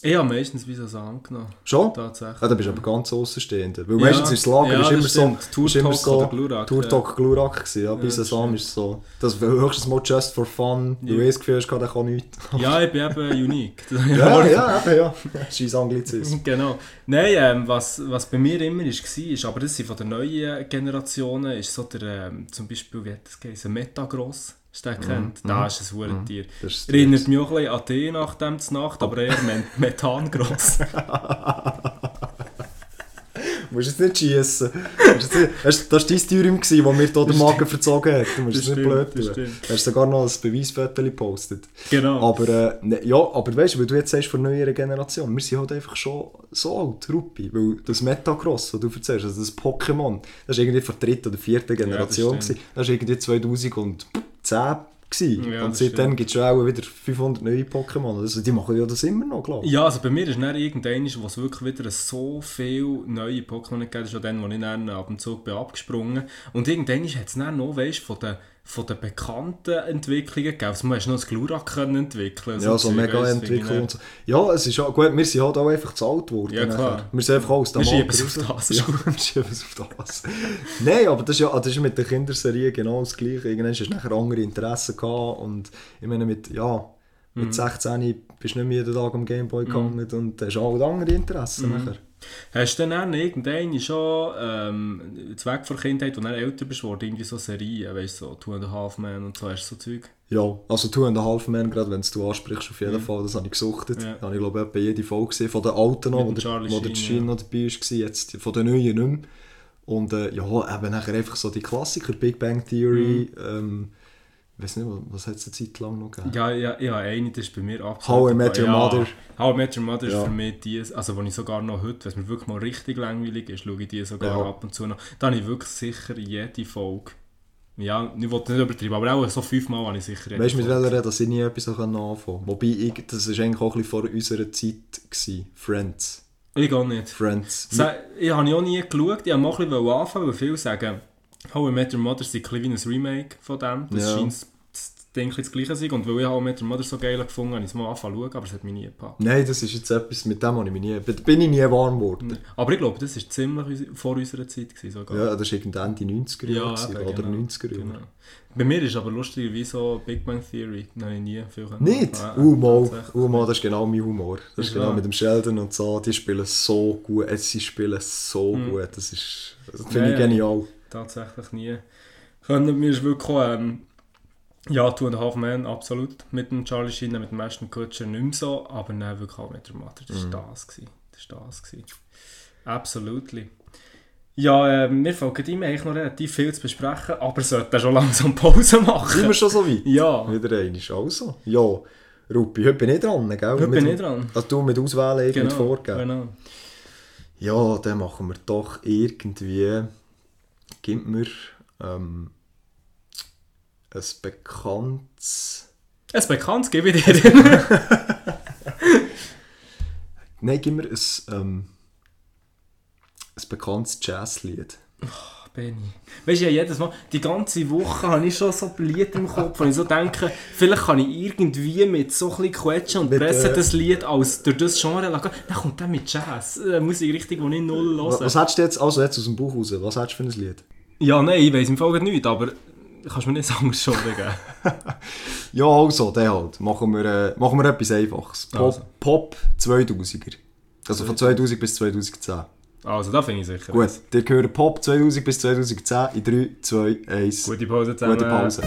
Ich habe meistens wie so Samen genommen. Schon? Tatsächlich. Ja, da bist du aber ganz außenstehend. Weil Ja. meistens ist das Lager Ja, ist immer so, stimmt. ist Turtok immer so Glurak, Turtok Glurak gewesen. Ja, Bisasam ist so. Das war höchstens mal just for fun. Ja. Du hast das Gefühl, hast, der kann nichts. Ja, ich bin eben *laughs* unique. ja, ja, eben, ja. Scheiß Anglizismus. *laughs* Genau. Nein, ähm, was, was bei mir immer ist, war, ist, aber das sind von den neuen Generationen, ist so der, ähm, zum Beispiel, wie hat das geheißen, Metagross, du den kennt? Da ist ein Hurentier. Das ist Erinnert mich auch ein bisschen an die nach dem Nacht, aber eher Men Methangross. *laughs* Du musst jetzt nicht schiessen. Das war dein Theorem, das mir hier den Magen verzogen hat. Du musst Das es nicht blöd das tun. Du hast sogar noch ein Beweisfoto gepostet. genau. Aber, äh, ne, ja, aber weißt du, weil du jetzt sagst von neuerer Generation, wir sind halt einfach schon so alt, Ruppi. Weil das Metacross, was du erzählst, also das Pokémon, das war irgendwie von der dritten oder vierten Generation. stimmt. gewesen. das war irgendwie 2010 gewesen. Ja, Und seitdem gibt es schon auch wieder 500 neue Pokémon. Also, die machen ja das immer noch, glaube ich. Ja, also bei mir ist dann irgendwann, wo es wirklich wieder so viele neue Pokémon gegeben hat, ja dann, wo ich dann ab dem Zug bin abgesprungen. Und irgendwann hat es dann noch, weißt, von den, von den bekannten Entwicklungen gegeben. Also, man hast noch das Glurak können entwickeln Ja, so mega Entwicklung und so. Ja, es ist auch gut, wir sind halt auch einfach zu alt geworden. Ja, klar. nachher. Wir sind einfach aus dem Wir schieben Alter es auf raus. das, Ja, *laughs* wir schieben es auf das. Nein, aber das ist, ja, das ist mit der Kinderserie genau das Gleiche. Irgendwann hast du nachher andere Interessen gehabt und ich meine mit, ja, Mhm. mit 16 bist du nicht mehr jeden Tag am Gameboy gegangen und hast auch andere Interessen Mhm. nachher. Hast du dann irgendwann schon ähm, weg von Kindheit, wo du älter bist, worden, irgendwie so Serien, weißt du, so Two and a Half Men und so, hast du so Zeug? Ja, also Two and a Half Men, gerade wenn du ansprichst, auf jeden Fall, das habe ich gesuchtet. Mhm. Ja. Habe ich glaube ich etwa jede Folge gesehen, von den alten noch, wo der, Charlie wo der Sheen, Sheen noch dabei war, jetzt von den neuen nicht mehr. Und äh, ja, eben nachher einfach so die Klassiker, Big Bang Theory, ähm, ich weiß nicht, was, hat es eine Zeit lang noch gegeben? Ja, ja, ja, eine, das ist bei mir absolut... How I Met Your ja, Mother. How I Met Your Mother Ja. ist für mich die, also wo ich sogar noch heute, wenn es mir wirklich mal richtig langweilig ist, schaue ich die sogar Ja. ab und zu noch. Da habe ich wirklich sicher jede Folge, ja, ich wollte nicht übertreiben, aber auch so fünfmal habe ich sicher jede Weißt du, mit welcher dass ich nie etwas anfangen konnte? Wobei, ich, das war eigentlich auch ein bisschen vor unserer Zeit. Gewesen. Friends. Ich gar nicht. Friends. Ich habe auch nie geschaut, ich wollte mal ein bisschen anfangen, weil viele sagen, How I Met Your Mother ist ein bisschen wie ein Remake von dem. Das Ja. scheint das Ding das gleiche zu sein. Und weil ich How I Met Your Mother so geil gefunden habe, habe ich es mal angefangen zu schauen, aber es hat mich nie gepackt. Nein, das ist jetzt etwas, mit dem ich mich nie, bin ich nie warm geworden. Aber ich glaube, das war ziemlich vor unserer Zeit gewesen sogar. Ja, das war irgendwann Ende 90er Jahre gewesen, eben, oder genau, 90er Jahre. Genau. Bei mir ist aber lustigerweise so Big Bang Theory. Da habe ich nie viel Nicht? anfangen. Mal, tatsächlich. uh, mal, das ist genau mein Humor. Das ist Ist genau mit dem Sheldon und so. Die spielen so gut. äh, Sie spielen so Mhm. gut. Das ist, das Ja, finde ich ja. Tatsächlich nie. Können wir ist wirklich ähm, ja, Two and a Half Men, absolut. Mit dem Charlie Sheen, mit dem Ashton Kutcher nicht mehr so, aber nein, wirklich auch mit der Mutter. Das Mhm. war das. Gewesen. Das war das. Gewesen. Absolutely. Ja, ähm, wir folgen ihm eigentlich noch relativ viel zu besprechen, aber sollten schon langsam Pause machen. Sind wir schon so weit? Ja, Wieder einmal. Also, ja. Ruppi, heute bin ich dran, gell? heute Mit bin ich dran. Also du mit Auswählen, ich mit Genau, Vorgeben. genau. Ja, dann machen wir doch irgendwie... Gib mir ähm, ein bekanntes... Ein bekanntes gebe ich dir. *laughs* Nein, gib mir ein, ähm, ein bekanntes Jazzlied. Benni. Weißt du, ja, jedes Mal, die ganze Woche habe ich schon so Lied im Kopf, und ich so denke, vielleicht kann ich irgendwie mit so ein bisschen quetschen und Mit, pressen äh, das Lied als durch das Genre lassen. Dann kommt dann mit Jazz, äh, Musik richtig, die ich null höre. was hättest du jetzt, also jetzt aus dem Buch raus, was hättest du für ein Lied? Ja, nein, ich weiss im Fall nicht, aber kannst du mir nicht anderes schon geben. *laughs* Ja, also, der halt. Machen wir, äh, machen wir etwas Einfaches. Pop, Also. Pop 2000er. Also von 2000 bis 2010. Also, da finde ich sicher. Gut, ihr gehört Pop 2000 bis 2010 in 3, 2, 1. Gute Pause zusammen. Gute Pause.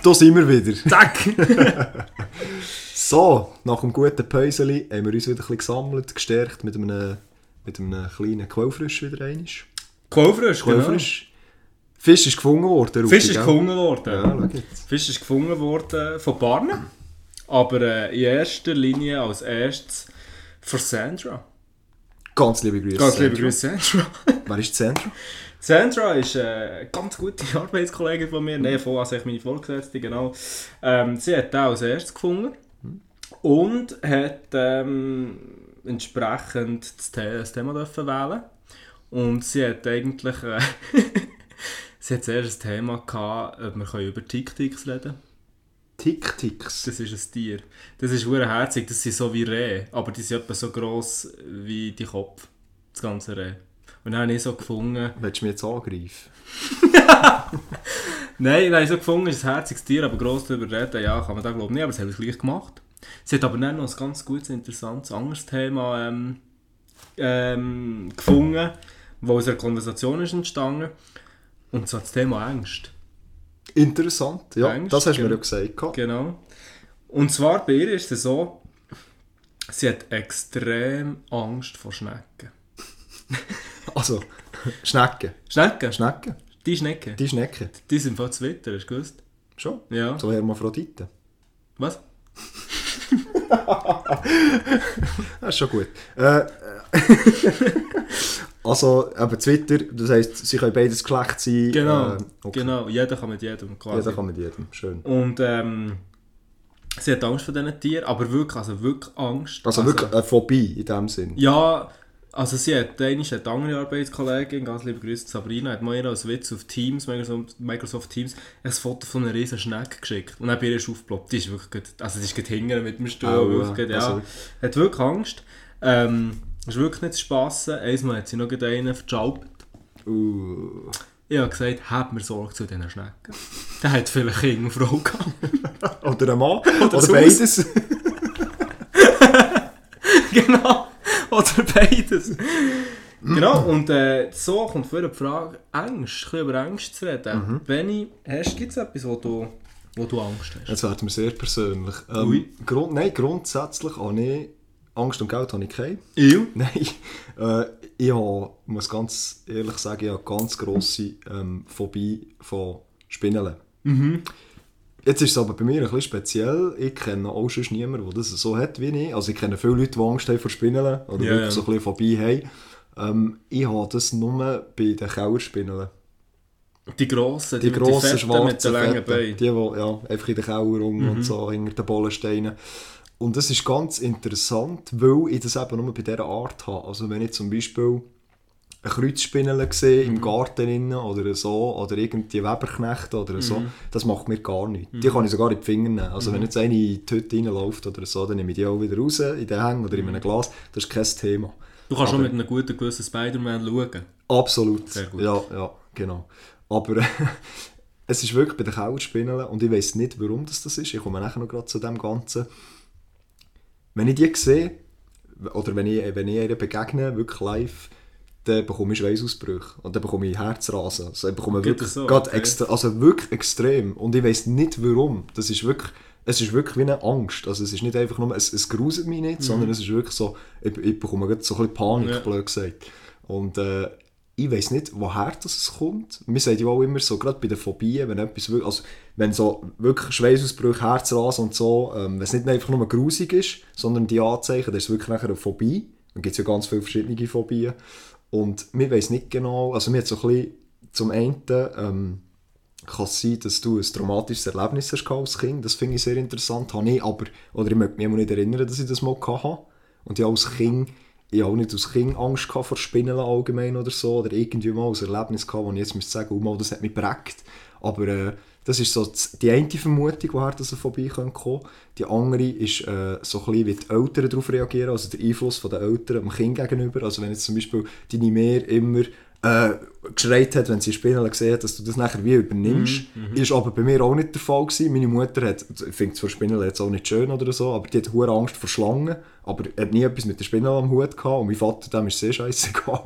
Zack, da sind wir wieder. *laughs* Zack! *laughs* So, nach einem guten Päuseli haben wir uns wieder ein bisschen gesammelt, gestärkt mit einem, mit einem kleinen Quellfrisch wieder einmal. Quellfrisch, genau. Quellfrisch. Fisch ist gefunden worden. Rufi, Fisch ist gell? gefunden worden. Ja. Fisch ist gefunden worden von Barnen. Aber äh, in erster Linie als erstes von Sandra. Ganz liebe Grüße. Ganz liebe. Grüße, Sandra. Wer ist Sandra? *laughs* Sandra ist äh, eine ganz gute *laughs* Arbeitskollegin von mir. Nein, von also meine Vorgesetzte, genau. Ähm, sie hat den als erstes gefunden. Und hat ähm, entsprechend das, The das Thema dürfen wählen. Und sie hat eigentlich... Äh, *laughs* sie hat zuerst ein Thema gehabt, ob wir können über Tick-Ticks reden können. Tick-Ticks. Das ist ein Tier. Das ist hure herzig. Das sind so wie Rehe, aber die sind etwa so gross wie die Kopf. Das ganze Reh. Und dann habe ich so gefunden... Willst du mich jetzt angreifen? *laughs* Nein, nein, so gefunden ist ein herziges Tier, aber gross darüber reden, ja, kann man da glaube ich nicht, aber sie haben es gleich gemacht. Sie hat aber dann noch ein ganz gutes, interessantes, anderes Thema ähm, ähm, gefunden, wo aus einer Konversation ist entstanden. Und zwar das Thema Angst. Interessant, ja. Angst, das hast du mir genau. ja gesagt. gehabt. Genau. Und zwar bei ihr ist es so, sie hat extrem Angst vor Schnecken. *laughs* Also, Schnecken. Schnecken? Schnecken? Die Schnecken? Die Schnecken. Die sind von Twitter, hast du gewusst? Schon? Ja. So Hermaphroditen. Was? *laughs* Das ist schon gut. Äh, *laughs* Also, eben Twitter, das heisst, sie können beides Geschlecht sein. Genau, äh, okay. genau. Jeder kann mit jedem quasi. Da kann man jedem. Schön. Und ähm, sie hat Angst vor diesen Tieren, aber wirklich, also wirklich Angst. Also, wirklich eine Phobie in dem Sinn. Ja, also sie hat, eine hat andere Arbeitskollegin, ganz liebe Grüße Sabrina, hat mir ihr als Witz auf Teams, Microsoft, Teams, ein Foto von einer riesen Schnecke geschickt. Und dann bei ihr ist aufgeploppt. Die ist wirklich gut, also die ist hingern mit dem Stuhl. Au, wirklich ja. also- Hat wirklich Angst. Ähm, ist wirklich nicht zu spassen. Einmal hat sie noch einen verjaubt. Uh. Ich habe gesagt, habt mir Sorge zu diesen Schnecken. *laughs* Der hat vielleicht eine Frau gehabt. Oder ein Mann. Oder, das beides. *laughs* genau. *laughs* Oder beides. genau, und äh, so kommt vor die Frage, bisschen über Angst zu reden. Benni, hast gibt es etwas, wo du, wo du Angst hast? Jetzt werden wir sehr persönlich. Ähm, Grund, nein, grundsätzlich habe ich Angst und Geld habe ich keine. Ich? *laughs* Nein, äh, ich habe, muss ganz ehrlich sagen, ich habe ganz grosse ähm, Phobie von Spinnen. Mhm. Jetzt ist es aber bei mir ein bisschen speziell. Ich kenne auch schon niemanden, der das so hat wie ich. Also ich kenne viele Leute, die Angst haben vor Spinnen oder Ja, wirklich so ein bisschen Phobie haben. Ähm, ich habe das nur bei den Kellerspinnen. Die grossen, Die die, grossen, die fetten mit den langen Beinen. die, die ja, einfach in den Keller rum Mhm. und so, hinter den Bollensteinen. Und das ist ganz interessant, weil ich das eben nur bei dieser Art habe. Also wenn ich zum Beispiel eine Kreuzspinne sehe Mhm. im Garten innen oder so, oder irgendwie Weberknechte oder so, Mhm. das macht mir gar nichts. Die kann ich sogar in die Finger nehmen. Also wenn jetzt eine in die Hütte reinläuft oder so, dann nehme ich die auch wieder raus, in den Hängen oder in einem Glas. Das ist kein Thema. Du kannst schon mit einem guten gewissen Spider-Man schauen. Absolut. Sehr gut. Ja, ja, genau. Aber *laughs* es ist wirklich bei den Kauerspinnen und ich weiß nicht, warum das, das ist. Ich komme nachher noch gerade zu dem Ganzen. Wenn ich die sehe, oder wenn ich, wenn ich ihr begegne, wirklich live, dann bekomme ich Schweißausbrüche und dann bekomme ich Herzrasen. Also ich bekomme wirklich, so? Okay. extra, also wirklich extrem. Und ich weiß nicht warum. Das ist wirklich, es ist wirklich wie eine Angst. Also es ist nicht einfach nur, es, es gruselt mich nicht, sondern es ist wirklich so, ich, ich bekomme gerade so ein bisschen Panik, Mhm. Ja. blöd gesagt. Und äh, ich weiß nicht, woher das es kommt. Wir sagen ja auch immer so, gerade bei den Phobien, wenn etwas wirklich, also wenn so wirklich Schweißausbrüche, Herzrasen und so, ähm, wenn es nicht einfach nur grusig ist, sondern die Anzeichen, das ist wirklich nachher eine Phobie. Dann gibt es ja ganz viele verschiedene Phobien. Und wir wissen nicht genau, also mir so ein bisschen zum einen, ähm, kann es sein, dass du ein traumatisches Erlebnis hast als Kind. Das finde ich sehr interessant. Habe ich aber, oder ich möchte mich nicht erinnern, dass ich das mal hatte. Und ich als Kind, ich habe nicht als Kind Angst vor Spinnen allgemein oder so. Oder irgendwie mal ein Erlebnis gehabt, wo ich jetzt müsste sagen, oh das hat mich geprägt. Aber äh, das ist so die eine Vermutung, woher das vorbei kommen könnte. Die andere ist äh, so ein wie die Eltern darauf reagieren, also der Einfluss der Eltern dem Kind gegenüber. Also wenn jetzt zum Beispiel deine Mehr immer äh, geschreit hat, wenn sie Spinnen gesehen hat, dass du das nachher wie übernimmst. Ist aber bei mir auch nicht der Fall gewesen. Meine Mutter hat, ich finde es für Spinnen jetzt auch nicht schön oder so, aber die hat hohe Angst vor Schlangen, aber hat nie etwas mit der Spinne am Hut gehabt und mein Vater, dem ist sehr scheißegal.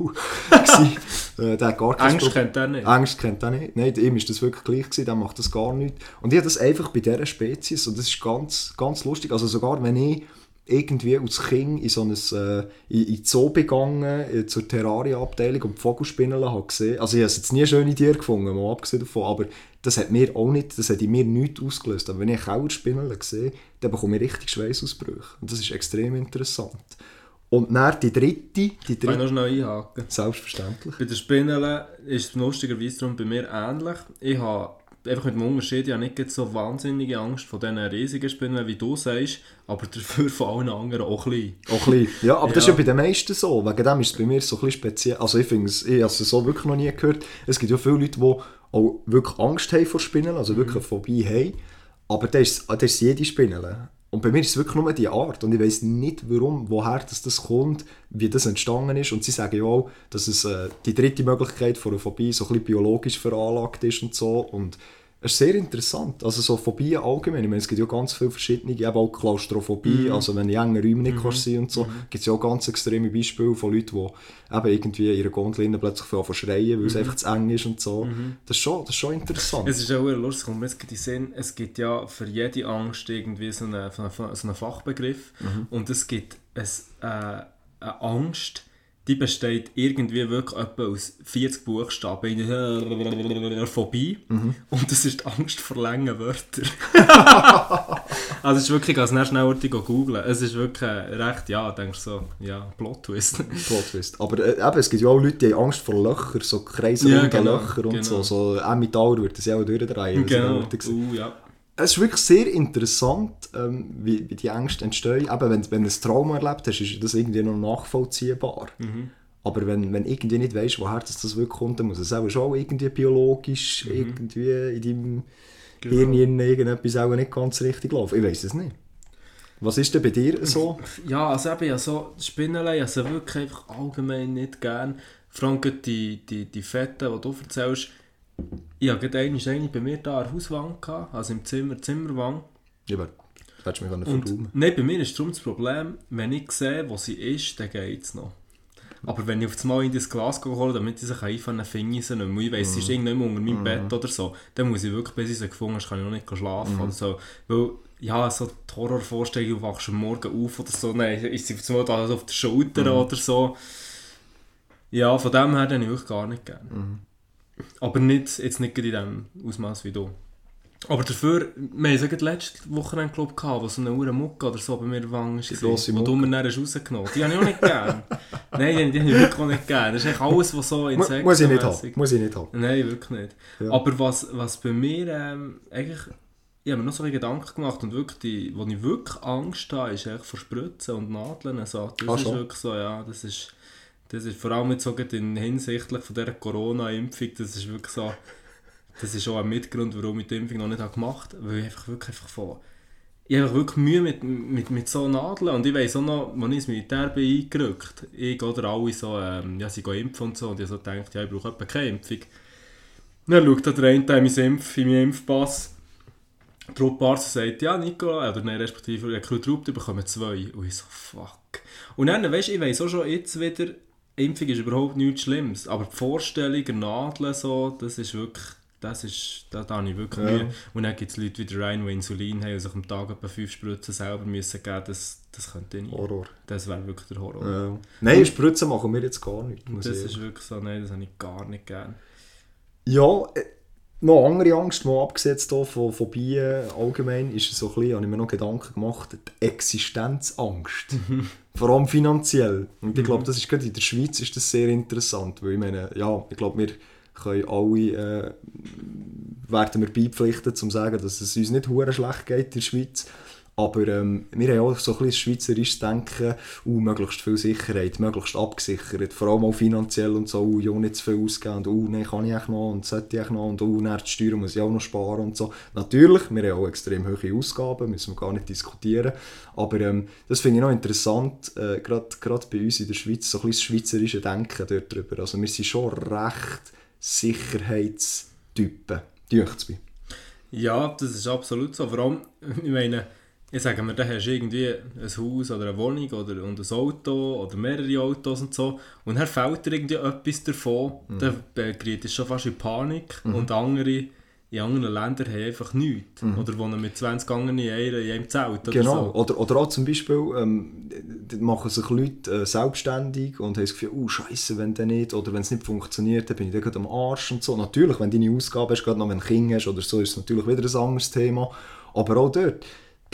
*laughs* äh, der hat gar Angst kennt er nicht. Angst kennt er nicht. Nein, ihm ist das wirklich gleich gewesen, der macht das gar nicht. Und ich habe das einfach bei dieser Spezies und das ist ganz, ganz lustig. Also sogar wenn ich irgendwie als Kind in so ein, äh, in, in Zoo begangen, äh, zur Terraria-Abteilung und die Vogelspinnen gesehen. Also ich habe jetzt nie schöne Tiere gefunden, mal abgesehen davon, aber das hat mir auch nicht, das hat in mir nichts ausgelöst. Aber wenn ich Kauerspinnen sehe, dann bekomme ich richtig Schweißausbrüche. Und das ist extrem interessant. Und dann die dritte, die Kann ich dritte, noch schnell einhaken? selbstverständlich. Bei den Spinnen ist es lustigerweise darum bei mir ähnlich. Ich habe einfach mit dem Unterschied, habe nicht so wahnsinnige Angst vor diesen riesigen Spinnen, wie du sagst, aber dafür von allen anderen auch klein. Auch klein. Ja, aber das ist ja Ja. bei den meisten so. Wegen dem ist es bei mir so ein bisschen speziell. Also ich finde es, ich habe es so wirklich noch nie gehört. Es gibt ja viele Leute, die auch wirklich Angst haben vor Spinnen, also wirklich eine Phobie haben. Aber das ist, das ist jede Spinne. Und bei mir ist es wirklich nur die Art. Und ich weiß nicht, warum, woher das, das kommt, wie das entstanden ist. Und sie sagen ja auch, dass es äh, die dritte Möglichkeit von einer Phobie so ein bisschen biologisch veranlagt ist und so. Und es ist sehr interessant. Also so Phobien allgemein. Ich meine, es gibt ja ganz viele verschiedene, eben auch Klaustrophobie, also wenn du in engen Räumen nicht kannst sein und so, gibt es ja auch ganz extreme Beispiele von Leuten, die eben irgendwie in ihrer Gondel plötzlich anfangen schreien, weil es einfach zu eng ist und so. Das, ist schon, das ist schon interessant. Es ist auch lustig, kommt mir jetzt in den Sinn, es gibt ja für jede Angst irgendwie so einen, so einen, so einen Fachbegriff. Und es gibt ein, äh, eine Angst, die besteht irgendwie wirklich etwa aus 40 Buchstaben in Phobie und das ist die Angst vor langen Wörtern. *laughs* also es ist wirklich, als schnell schnell googeln, es ist wirklich äh, recht, ja, denkst du so, ja, Plot-Twist. Plot Twist. Aber äh, eben, es gibt ja auch Leute, die haben Angst vor Löchern, so kreiselrunde Ja, genau, Löcher und genau. so. So Emmentaler würde das ja auch durchdrehen. genau, uh, ja. Es ist wirklich sehr interessant, ähm, wie, wie die Ängste entstehen. Eben, wenn, wenn du ein Trauma erlebt hast, ist das irgendwie noch nachvollziehbar. Mhm. Aber wenn, wenn irgendwie nicht weißt, woher das, das wirklich kommt, dann muss es auch schon irgendwie biologisch irgendwie in deinem Mhm. Genau. Hirn irgendetwas auch nicht ganz richtig laufen. Ich weiß es nicht. Was ist denn bei dir so? *laughs* Ja, also eben, ja, so Spinnenlein, also wirklich einfach allgemein nicht gern. Vor allem die, die, die Fetten, die du erzählst. Ich hatte gerade einmal eine bei mir da der Hauswand, also im Zimmer, Zimmerwand. Ja, hättest du mich Und verräumen nein, bei mir ist darum das Problem, wenn ich sehe, wo sie ist, dann geht es noch. Aber wenn ich auf das Mal in das Glas hole, damit ich sich einfach finde ich sie nicht mehr. Ich weiss, sie ist irgendwann unter meinem Bett oder so, dann muss ich wirklich, bis ich sie gefunden habe, kann ich noch nicht schlafen oder so. Weil, ja, so die Horrorvorstellung, du wachst am Morgen auf oder so, nein, ist sie auf das Mal da auf der Schulter oder so. Ja, von dem her dann ich wirklich gar nicht gerne. Aber nicht, jetzt nicht in dem Ausmaß wie du. Aber dafür, wir haben es ja letzte Woche glaub, gehabt, wo so eine Uhr Mucke oder so bei mir in der Wange war. grosse Wo du mir dann rausgenommen hast. Die habe ich auch nicht gern. *laughs* Nein, die, die habe ich wirklich auch nicht gern. Das ist eigentlich alles, was so Mu muss ich nicht haben. Muss ich nicht haben. Nein, wirklich nicht. Ja. Aber was, was bei mir ähm, eigentlich... Ich habe mir noch so ein Gedanken gemacht und wirklich, die, wo ich wirklich Angst habe, ist eigentlich vor Spritzen und Nadeln. So. Das Ah, ist schon? wirklich so, ja, das ist... Das ist vor allem jetzt gerade in hinsichtlich von dieser Corona-Impfung, das ist wirklich so... Das ist auch ein Mitgrund, warum ich die Impfung noch nicht gemacht habe, weil ich einfach wirklich einfach von... Ich habe wirklich Mühe mit, mit, mit so Nadeln und ich weiss auch noch, als ich ins Militär bin eingerückt, ich oder alle so, ähm, ja, sie gehen impfen und so und ich so gedacht, ja, ich brauche etwa keine Impfung. Dann schaut der eine Impf, in meinen Impfpass, der Trupparzt sagt, ja, Nicola, oder nein, respektive Rekrut Rupp, die bekommen zwei. Und ich so, fuck. Und dann, weißt du, ich weiss auch schon jetzt wieder, Impfung ist überhaupt nichts Schlimmes, aber die Vorstellung, Nadeln so, das ist wirklich, das ist, da, da habe ich wirklich Ja. Mühe. Und dann gibt es Leute wie der Ryan, die Insulin haben und sich am Tag etwa fünf Spritzen selber müssen geben, das, das könnte ich nicht. Horror. Das wäre wirklich der Horror. Ja. Nein, Spritzen machen wir jetzt gar nicht. Das ich ist wirklich so, nein, das habe ich gar nicht gern. Ja, äh, noch andere Angst, mal abgesetzt hier von Phobien allgemein, ist so ein bisschen, habe ich mir noch Gedanken gemacht, die Existenzangst. *laughs* Vor allem finanziell. Und ich glaube, das ist gerade in der Schweiz ist das sehr interessant, weil ich meine, ja, ich glaube, wir können alle, äh, werden wir beipflichten, um zu sagen, dass es uns nicht hure schlecht geht in der Schweiz. Aber ähm, wir haben auch so ein bisschen schweizerisches Denken, uh, möglichst viel Sicherheit, möglichst abgesichert, vor allem auch finanziell und so, uh, ja, nicht zu viel ausgeben und uh, nein, kann ich echt noch und sollte ich noch und uh, nach die Steuern muss ich auch noch sparen und so. Natürlich, wir haben auch extrem hohe Ausgaben, müssen wir gar nicht diskutieren, aber ähm, das finde ich noch interessant, äh, gerade bei uns in der Schweiz, so ein bisschen das schweizerische Denken dort drüber. Also wir sind schon recht Sicherheitstypen, dünkt mir. Ja, das ist absolut so. Vor allem, *laughs* ich meine, ich sage mir, da hast du irgendwie ein Haus oder eine Wohnung oder und ein Auto oder mehrere Autos und so und dann fällt dir irgendwie etwas davon, Mhm. dann gerät es schon fast in Panik und andere in anderen Ländern haben einfach nichts. Oder wohnen mit 20 anderen in einem, in einem Zelt oder Mhm. Genau, so. oder, oder auch zum Beispiel ähm, machen sich Leute äh, selbstständig und haben das Gefühl, oh Scheiße, wenn der nicht, oder wenn es nicht funktioniert, dann bin ich dann gerade am Arsch und so. Natürlich, wenn du deine Ausgaben hast, gerade noch wenn du ein Kind hast oder so, ist es natürlich wieder ein anderes Thema. Aber auch dort,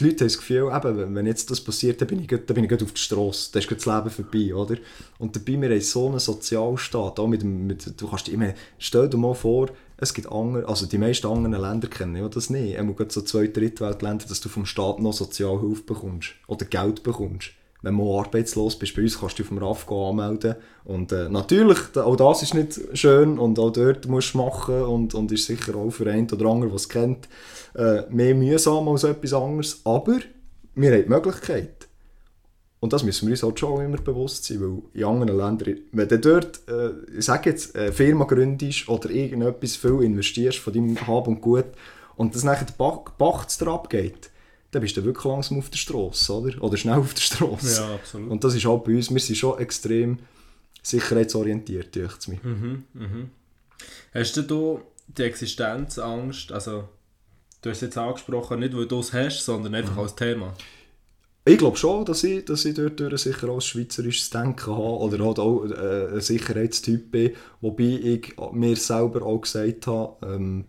die Leute haben das Gefühl, eben, wenn- jetzt das passiert, dann bin ich, dann bin ich auf der Straße, dann ist das Leben vorbei, oder? Und dabei, wir haben so einen Sozialstaat, auch mit, mit du kannst, meine, stell dir mal vor, es gibt andere, also die meisten anderen Länder kennen das nicht. Einmal so zwei Drittweltländer, dass du vom Staat noch Sozialhilfe bekommst oder Geld bekommst. Wenn du arbeitslos bist, bei uns kannst du dich auf dem RAF anmelden. Und äh, natürlich, auch das ist nicht schön und auch dort musst du machen und, und ist sicher auch für einen oder anderen, der es kennt, äh, mehr mühsam als etwas anderes. Aber wir haben die Möglichkeit. Und das müssen wir uns halt schon immer bewusst sein, weil in anderen Ländern, wenn du dort, äh, ich sage jetzt, eine Firma gründest oder irgendetwas viel investierst von deinem Hab und Gut und das nachher der Bach- Pacht dir abgeht, dann bist du wirklich langsam auf der Straße, oder? Oder schnell auf der Straße. Ja, absolut. Und das ist auch bei uns, wir sind schon extrem sicherheitsorientiert, denke ich mir. Mhm, mhm. Hast du da die Existenzangst, also du hast es jetzt angesprochen, nicht weil du es hast, sondern einfach als Thema? Ich glaube schon, dass ich, dass ich dort durch sicher auch ein schweizerisches Denken habe oder halt auch äh, ein Sicherheitstyp bin, wobei ich mir selber auch gesagt habe, ähm,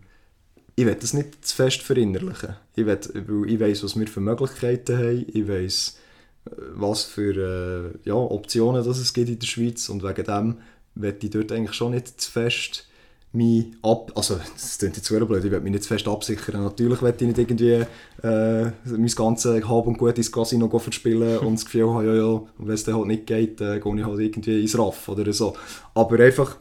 ich will das nicht zu fest verinnerlichen. Ich, will, weil ich weiss, was wir für Möglichkeiten haben, ich weiss, äh, was für äh, ja, Optionen das es gibt in der Schweiz und wegen dem will ich dort eigentlich schon nicht zu fest mich ab... Also, das klingt jetzt sehr blöd, ich will mich nicht zu fest absichern. Natürlich will ich nicht irgendwie äh, mein ganzes Hab und Gut ins Casino verspielen und das Gefühl haben, ja, ja, wenn es dann halt nicht geht, äh, gehe ich halt irgendwie ins Raff oder so. Aber einfach,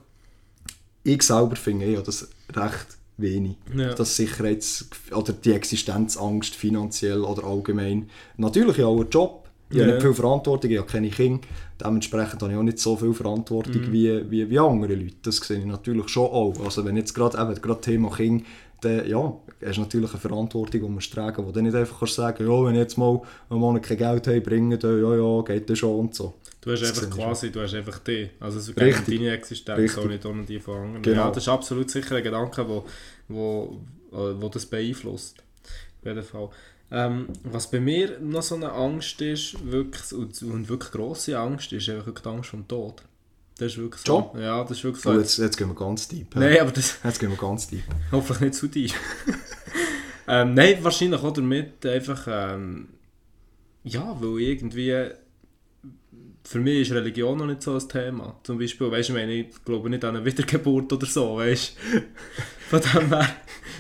ich selber finde, ich habe das recht wenig. Ja. Das Sicherheits... oder die Existenzangst finanziell oder allgemein. Natürlich ja auch ein Job. Ich Ja. habe nicht viel Verantwortung, ich habe keine Kinder. Dementsprechend habe ich auch nicht so viel Verantwortung Mhm. wie, wie, wie andere Leute. Das sehe ich natürlich schon auch. Also wenn jetzt gerade eben gerade Thema Kind, dann ja, hast du natürlich eine Verantwortung, die musst du tragen, wo du nicht einfach kannst sagen, ja, wenn ich jetzt mal einen Monat kein Geld habe, bringen, dann, ja, ja, geht das schon und so. Du hast einfach quasi, du hast einfach die. Also es geht um deine Existenz, Richtig. auch nicht um die von anderen. Genau. Ja, das ist absolut sicher ein Gedanke, wo, wo, äh, wo das beeinflusst. Auf jeden Fall. Ähm, was bei mir noch so eine Angst ist, wirklich, und, und wirklich grosse Angst, ist einfach die Angst vom Tod. Das ist wirklich so. Schon? Ja, das ist wirklich so. So, jetzt, jetzt gehen wir ganz deep. Nein, aber das *laughs* Jetzt gehen wir ganz deep. hoffentlich nicht zu dir. *laughs* ähm, nein, wahrscheinlich auch damit einfach, ähm, ja, weil irgendwie, für mich ist Religion noch nicht so ein Thema. Zum Beispiel, weißt du, ich meine, ich glaube nicht an eine Wiedergeburt oder so, weißt. Von dem her.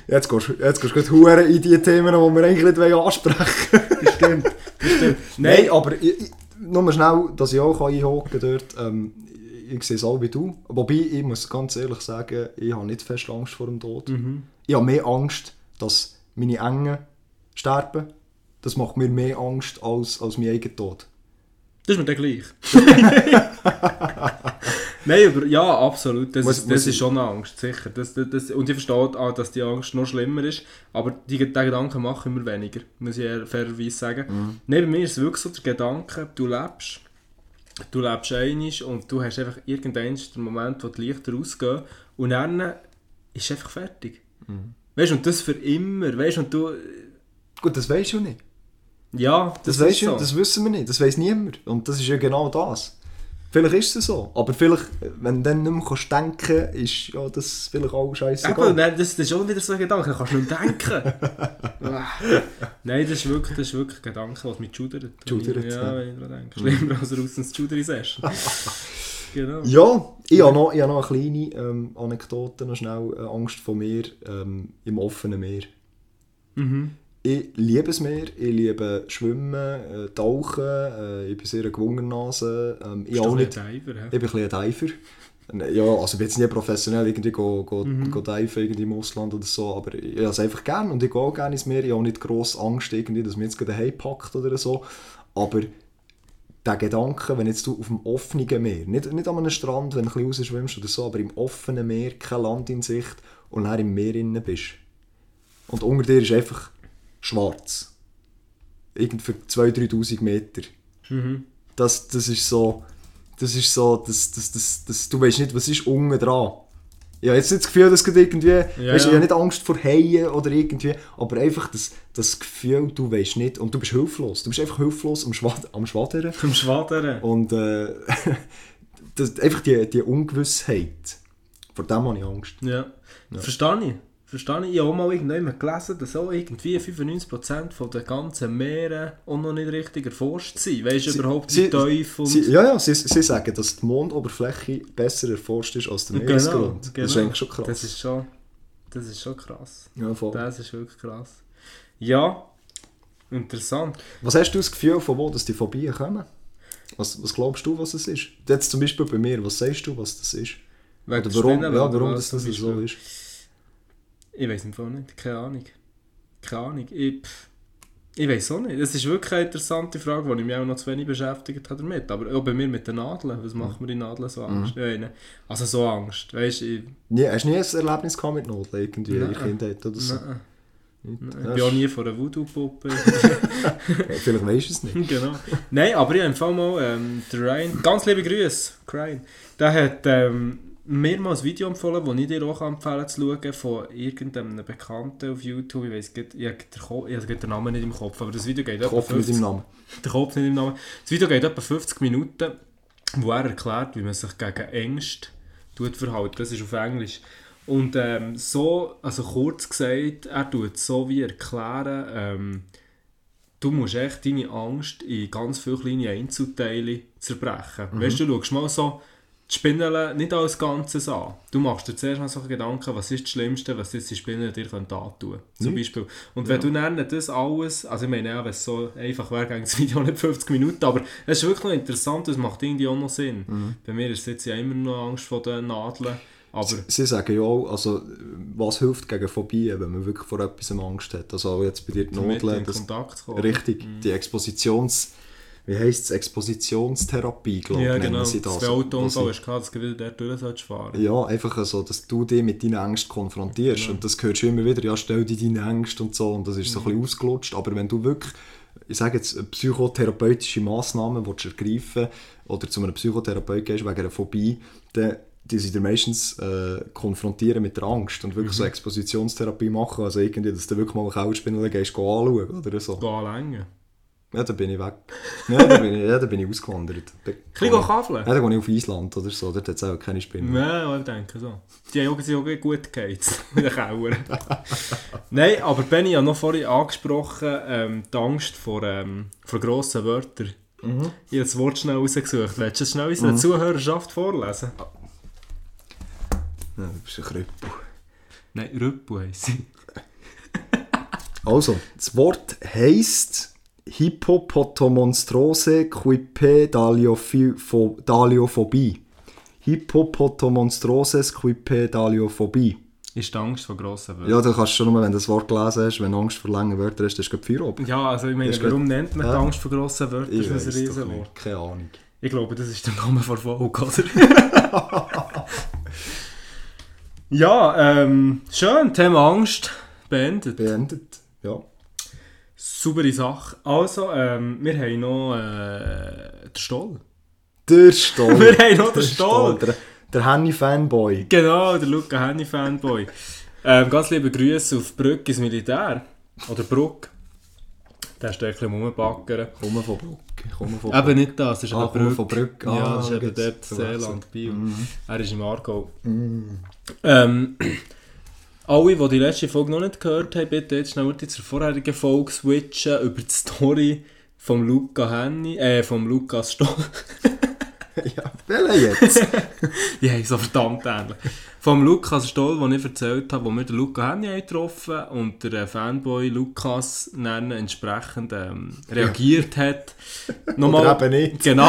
Jetzt gehst du jetzt gehst gerade in die Themen, die wir eigentlich nicht wollen ansprechen Das stimmt, das stimmt. Nein, Nein, aber ich, ich, nur mal schnell, dass ich auch einhaken kann dort. Ähm, ich sehe es auch wie du. Wobei, ich muss ganz ehrlich sagen, ich habe nicht fest Angst vor dem Tod. Mhm. Ich habe mehr Angst, dass meine Engen sterben. Das macht mir mehr Angst als, als mein eigener Tod. Das ist mir dann gleich. *laughs* Nein, aber ja, absolut. Das, Muss- ist, das ist schon eine Angst, sicher. Das, das, das, und ich verstehe auch, dass die Angst noch schlimmer ist. Aber die, die Gedanken machen immer weniger, muss ich fairerweise sagen. Mhm. Nein, bei mir ist es wirklich so der Gedanke, du lebst, du lebst einig und du hast einfach irgendwann den Moment, wo die Lichter ausgehen und dann ist es einfach fertig. Mhm. Weißt du, und das für immer. Weißt du, und du. Gut, das weisst du nicht. Ja, Das, das, du, so. das wissen wir nicht. Das weiss niemand. Und das ist ja genau das. Vielleicht ist es so. Aber vielleicht, wenn du dann nicht mehr kannst denken ist ja das vielleicht auch scheiße. Eben, nein, das, das ist auch wieder so ein Gedanke, da kannst du nicht mehr denken. *laughs* Ah. nein, das ist wirklich, das ist wirklich ein Gedanke, was mich schudert. Schudert, Ja, ja. wenn ich daran denke. Schlimmer als raus Schuderi-Session. *laughs* genau. Ja, ich habe noch, ich habe noch eine kleine ähm, Anekdote, noch schnell äh, Angst vor mir ähm, im offenen Meer. Mhm. Ich liebe es Meer, ich liebe Schwimmen, äh, Tauchen, äh, ich bin sehr eine Gewungennase. Ähm, ich, auch nicht, Diver, hä? ich bin ein Diver. Äh, Ja, also ich bin jetzt nicht professionell irgendwie go, go, Mhm. go diven irgendwie im Ausland oder so, aber ich habe es einfach gerne und ich gehe auch gerne ins Meer. Ich habe auch nicht grosse Angst, irgendwie, dass mir jetzt gerade packt oder so. Aber der Gedanke, wenn jetzt du auf dem offenen Meer, nicht, nicht an einem Strand, wenn du ein bisschen rausschwimmst oder so, aber im offenen Meer, kein Land in Sicht und dann im Meer innen bist. Und unter dir ist einfach schwarz. Irgend für 2'000, 3'000 Meter. Mhm. Das, das ist so, das ist so, das, das, das, das, du weißt nicht, was ist unten dran. Ich habe jetzt nicht das Gefühl, dass du irgendwie, Ja, weißt, du, ja. ich habe nicht Angst vor Haien oder irgendwie, aber einfach das, das Gefühl, du weißt nicht, und du bist hilflos. Du bist einfach hilflos am, Schwad am Schwadern. *laughs* Vom Schwadern. Und äh, *laughs* das, einfach die, die Ungewissheit, vor dem habe ich Angst. Ja. Verstehe ich. Verstehe ich. Ich habe auch mal irgendjemand gelesen, dass auch irgendwie 95% von den ganzen Meeren auch noch nicht richtig erforscht sind. Weißt du überhaupt sie- wie tief und... Sie, ja, ja, sie, sie sagen, dass die Mondoberfläche besser erforscht ist als der Genau, Meeresgrund. genau. Das ist eigentlich schon krass. Das ist schon, das ist schon krass. ja, voll. Das ist wirklich krass. Ja, interessant. Was hast du das Gefühl, von wo dass die Phobien kommen? Was, was glaubst du, was es ist? Jetzt zum Beispiel bei mir, was sagst du, was das ist? Oder der warum, ja, warum das, das so ist? Ich weiß im Fall nicht, keine Ahnung. Keine Ahnung. Ich, pff, ich weiß auch nicht. Das ist wirklich eine interessante Frage, die ich mich auch noch zu wenig beschäftigt habe damit. Aber auch bei mir mit den Nadeln. Was macht mir die Nadeln so Mhm. Angst? Ja, ne. Also so Angst. Weißt ich, Nie, hast du nie ein Erlebnis gehabt mit Noten irgendwie in der Kindheit oder so? nein, nein. Ich bin auch nie von einer Voodoo-Puppe. *laughs* *laughs* Vielleicht weisst du es nicht. genau. Nein, aber ich habe im Fall mal ähm, der Ryan, ganz liebe Grüße, Ryan, der hat, ähm, mir mal ein Video empfohlen, das ich dir auch empfehlen zu schauen, von irgendeinem Bekannten auf YouTube. Ich weiß nicht, ich habe den, Namen nicht im Kopf, aber das Video geht etwa Kopf mit 50 dem Namen. der Kopf nicht im Namen. Das Video geht etwa 50 Minuten, wo er erklärt, wie man sich gegen Ängste tut verhalten. Das ist auf Englisch. Und ähm, so, also kurz gesagt, er tut so wie erklären, ähm, du musst echt deine Angst in ganz viele kleine Einzelteile zerbrechen. Weißt du, du schaust mal so die Spinnen nicht als Ganzes an. Du machst dir zuerst mal so Gedanken, was ist das Schlimmste, was jetzt die Spinnen dir können antun Zum Beispiel. Und wenn du dann das alles, also ich meine, ja, wenn es so einfach wäre, ging das *laughs* Video nicht 50 Minuten, aber es ist wirklich noch interessant, das macht irgendwie auch noch Sinn. Bei mir ist jetzt ja immer noch Angst vor den Nadeln, aber Sie sagen ja auch, also, was hilft gegen Phobien, wenn man wirklich vor etwas Angst hat. Also auch jetzt bei dir die kommen. richtig, die Expositions... Wie heisst es? Expositionstherapie, glaube ich, Ja, genau. sie das. Das Autounfall gehabt, dass du wieder dort durch fahren Ja, einfach so, dass du dich mit deinen Ängsten konfrontierst. Und das hörst du immer wieder, ja, stell dir deine Ängste und so. Und das ist so ein bisschen ausgelutscht. Aber wenn du wirklich, ich sage jetzt, psychotherapeutische Massnahmen willst ergreifen oder zu einem Psychotherapeut gehst wegen einer Phobie, dann die dir meistens äh, konfrontieren mit der Angst und wirklich so Expositionstherapie machen. Also irgendwie, dass du wirklich mal eine Kauspinne gehst, geh anschauen oder so. Anlängen. Ja, dann bin ich weg. Ja, dann bin ich, ja, dann bin ich ausgewandert. Da- *laughs* Ein kafeln. Ja, dann gehe ich auf Island oder so, dort hat es auch keine Spinnen. Ja, ich denke so. Die haben sind auch gut geheizt *laughs* in den Keller. Nein, aber Benny hat noch vorhin angesprochen, ähm, die Angst vor, ähm, vor grossen Wörtern. Mhm. Ich habe das Wort schnell rausgesucht. Willst du es schnell unserer Zuhörerschaft vorlesen? Ja, du bist ein Krüppel. Nein, Rüppel heisst sie. Also, das Wort heisst Hippopotomonstrose quipedaliophobie. Hippopotomonstroses quipedaliophobie. Ist die Angst vor grossen Wörtern. Ja, du kannst schon nur, wenn du das Wort gelesen hast, wenn du Angst vor langen Wörtern hast, dann ist es Feierabend. Ja, also ich meine, Ist warum gut. nennt man die. Angst vor grossen Wörtern? Ich Das ist ein Riesenwort. Keine Ahnung. Ich glaube, das ist der Name von Folge, oder? *laughs* ja, ähm, schön, Thema Angst beendet. Beendet. Ja. Saubere Sache. Also, ähm, wir haben noch äh, den Stoll. Der Stoll. *laughs* Wir haben noch den Der Stoll. Der, der Henny-Fanboy. Genau, der Luca Henny Fanboy. Ähm, ganz liebe Grüße auf Brück ins Militär. Oder Bruck. Der ist da ein bisschen rumbackern. Komm von Bruck. Komm von Eben nicht das, das ist Ah, eben komm Brück. von Brück. ja, Ah, das ist eben dort. Seeland, Biel. Mhm. Er ist im Aargau. Ähm, alle, die die letzte Folge noch nicht gehört haben, bitte jetzt schnell zur vorherigen Folge switchen über die Story vom Luca Henny, äh, vom Lukas Stoll. *laughs* Ja, welcher jetzt? *laughs* Die haben so verdammt ähnlich. Vom Lukas Stoll, den ich erzählt habe, wo wir den Luca Henny haben getroffen und der äh, Fanboy Lukas dann entsprechend ähm, reagiert hat. *laughs* Oder eben nicht. Genau,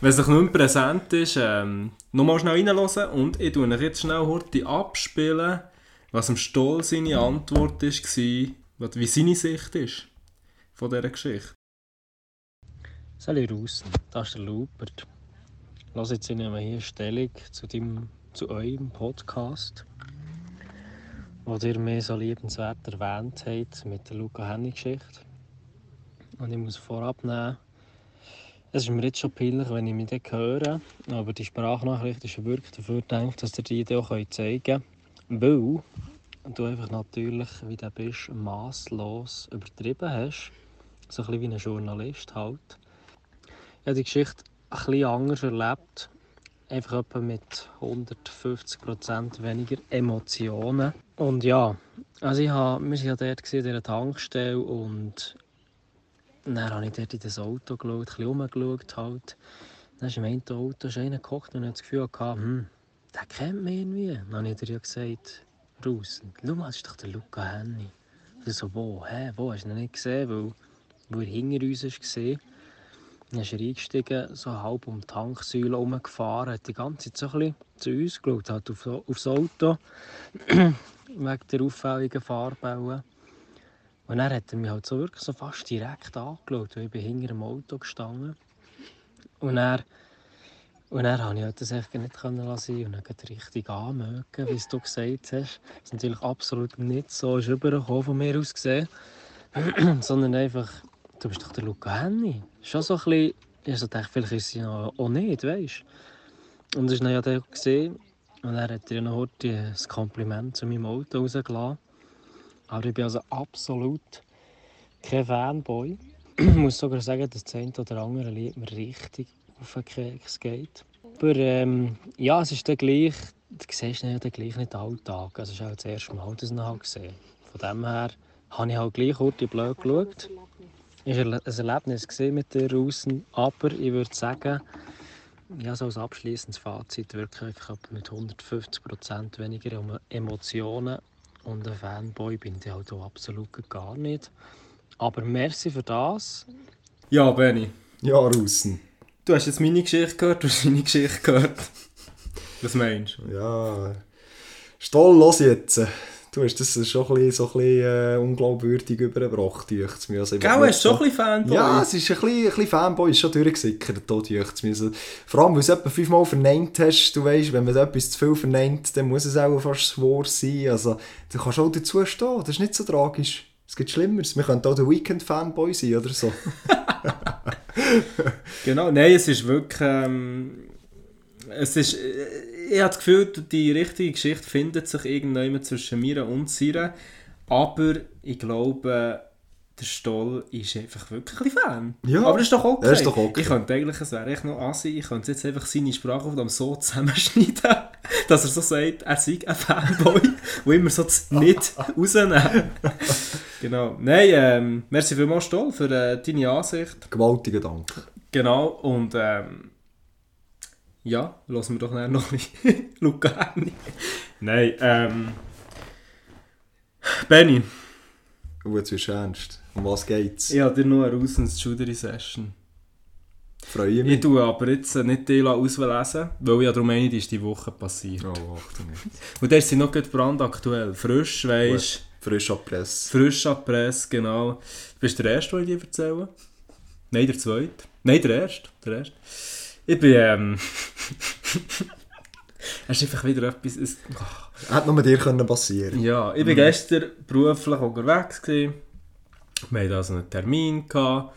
wenn es noch nicht mehr präsent ist, ähm, nochmal schnell reinhören und ich tue euch jetzt schnell heute abspielen, was am Stoll seine Antwort war, wie seine Sicht ist von dieser Geschichte. Salut draussen, das ist der Lupert. Lass jetzt ich nehme hier Stellung zu, deinem, zu eurem Podcast, wo ihr mir so liebenswert erwähnt habt mit der Luca Henny Geschichte. Und ich muss vorab nehmen, es ist mir jetzt schon peinlich, wenn ich mich höre, aber die Sprachnachricht ist wirklich dafür gedacht, dass ihr die auch zeigen könnt, weil du einfach natürlich, wie du bist, masslos übertrieben hast. So ein bisschen wie ein Journalist halt. Ich habe die Geschichte ein bisschen anders erlebt. Einfach etwa mit 150% weniger Emotionen. Und ja, also ich habe, wir waren ja dort in dieser Tankstelle und dann habe ich dort in das Auto geschaut, ein bisschen rumgeschaut halt. Dann ist im einen Auto ist einer gekocht und ich das Gefühl, gehabt, hm, der kennt mich irgendwie. Dann habe ich dir ja gesagt, draußen, schau mal, das ist doch der Luca Henny. Ich so, wo, hä, wo, hast du ihn nicht gesehen? Weil, weil er hinter uns war. Dann ist er eingestiegen, so halb um die Tanksäule herumgefahren, hat die ganze Zeit so ein bisschen zu uns geschaut, halt auf, aufs Auto, *clears throat* wegen der auffälligen Farbauen. Und dann hat er mich halt so wirklich so fast direkt angeschaut, weil ich bin hinter dem Auto gestanden. Und dann, und dann konnte ich halt das echt nicht lassen und dann richtig anmögen, wie du gesagt hast. Das ist natürlich absolut nicht so ist rübergekommen von mir aus gesehen, *clears throat* sondern einfach, du bist doch der Luca Henny. Schon so ein bisschen, ich dachte, vielleicht ist sie noch auch nicht, weißt du. Und das ist dann ja gesehen, Und er hat ja noch heute ein Kompliment zu meinem Auto rausgelassen. Aber ich bin also absolut kein Fanboy. *clears throat* Ich muss sogar sagen, das eine oder andere Lied mir richtig auf den Keks geht. Aber ähm, ja, es ist dann gleich, du siehst ihn ja dann gleich nicht alltag. Also es ist auch das erste Mal, dass ich ihn halt gesehen Von dem her habe ich halt gleich kurz blöd geschaut. Es war ein Erlebnis mit der Russen, aber ich würde sagen, ja, so als abschließendes Fazit wirklich ich mit 150% weniger Emo- Emotionen und ein Fanboy bin ich halt auch absolut gar nicht. Aber merci für das. Ja, Benny. Ja, Russen. Du hast jetzt meine Geschichte gehört, du hast deine Geschichte gehört. Was meinst du? Ja. Stoll, los jetzt. Du hast das schon ein bisschen, so ein bisschen äh, unglaubwürdig übergebracht, deucht's mir. Also, Gell, hast du schon ein bisschen Fanboy? Ja, es ist ein bisschen, ein bisschen Fanboy, ist schon durchgesickert, da deucht's mir. Also, vor allem, weil du es etwa fünfmal verneint hast, du weißt, wenn man etwas zu viel verneint, dann muss es auch fast Wort sein. Also, du kannst auch dazu stehen, das ist nicht so tragisch. Es gibt Schlimmeres. Wir könnten auch der Weekend-Fanboy sein oder so. *laughs* Genau, nein, es ist wirklich. Ähm, es ist, äh, ich habe das Gefühl, die richtige Geschichte findet sich irgendwann zwischen mir und Sire. Aber ich glaube, der Stoll ist einfach wirklich ein Fan. Ja, aber das ist doch okay. das ist doch okay. Ich könnte eigentlich, es wäre echt noch assi, ich könnte jetzt einfach seine Sprachaufnahme so zusammenschneiden, *laughs* dass er so sagt, er sei ein Fanboy, *laughs* wo immer so das nicht rausnehmen. Genau. Nein, ähm, merci vielmals, Stoll, für äh, deine Ansicht. Gewaltiger Dank. Genau, und ähm, ja, lassen wir doch nachher noch ein bisschen *laughs* Lugani. Nein, ähm. Benny, Oh, jetzt wirst du ernst. Um was geht's? ich habe dir noch eine Rausens-Judery-Session. Freue ich Ich mich. tue aber jetzt äh, nicht die auslesen, weil ich darum meine, die ist die Woche passiert. Oh, Achtung. Und der ist noch gerade brandaktuell. Frisch, weisst Frisch ab Presse. Frisch ab Presse, genau. Du bist der Erste, den ich dir erzähle. Nein, der Zweite. Nein, der Erste. Der Erste. Ich bin, ähm... *laughs* Es ist einfach wieder etwas... Es, Hätte nur dir können passieren Ja, ich war gestern beruflich unterwegs. Gewesen. Wir hatten also einen Termin. Gehabt.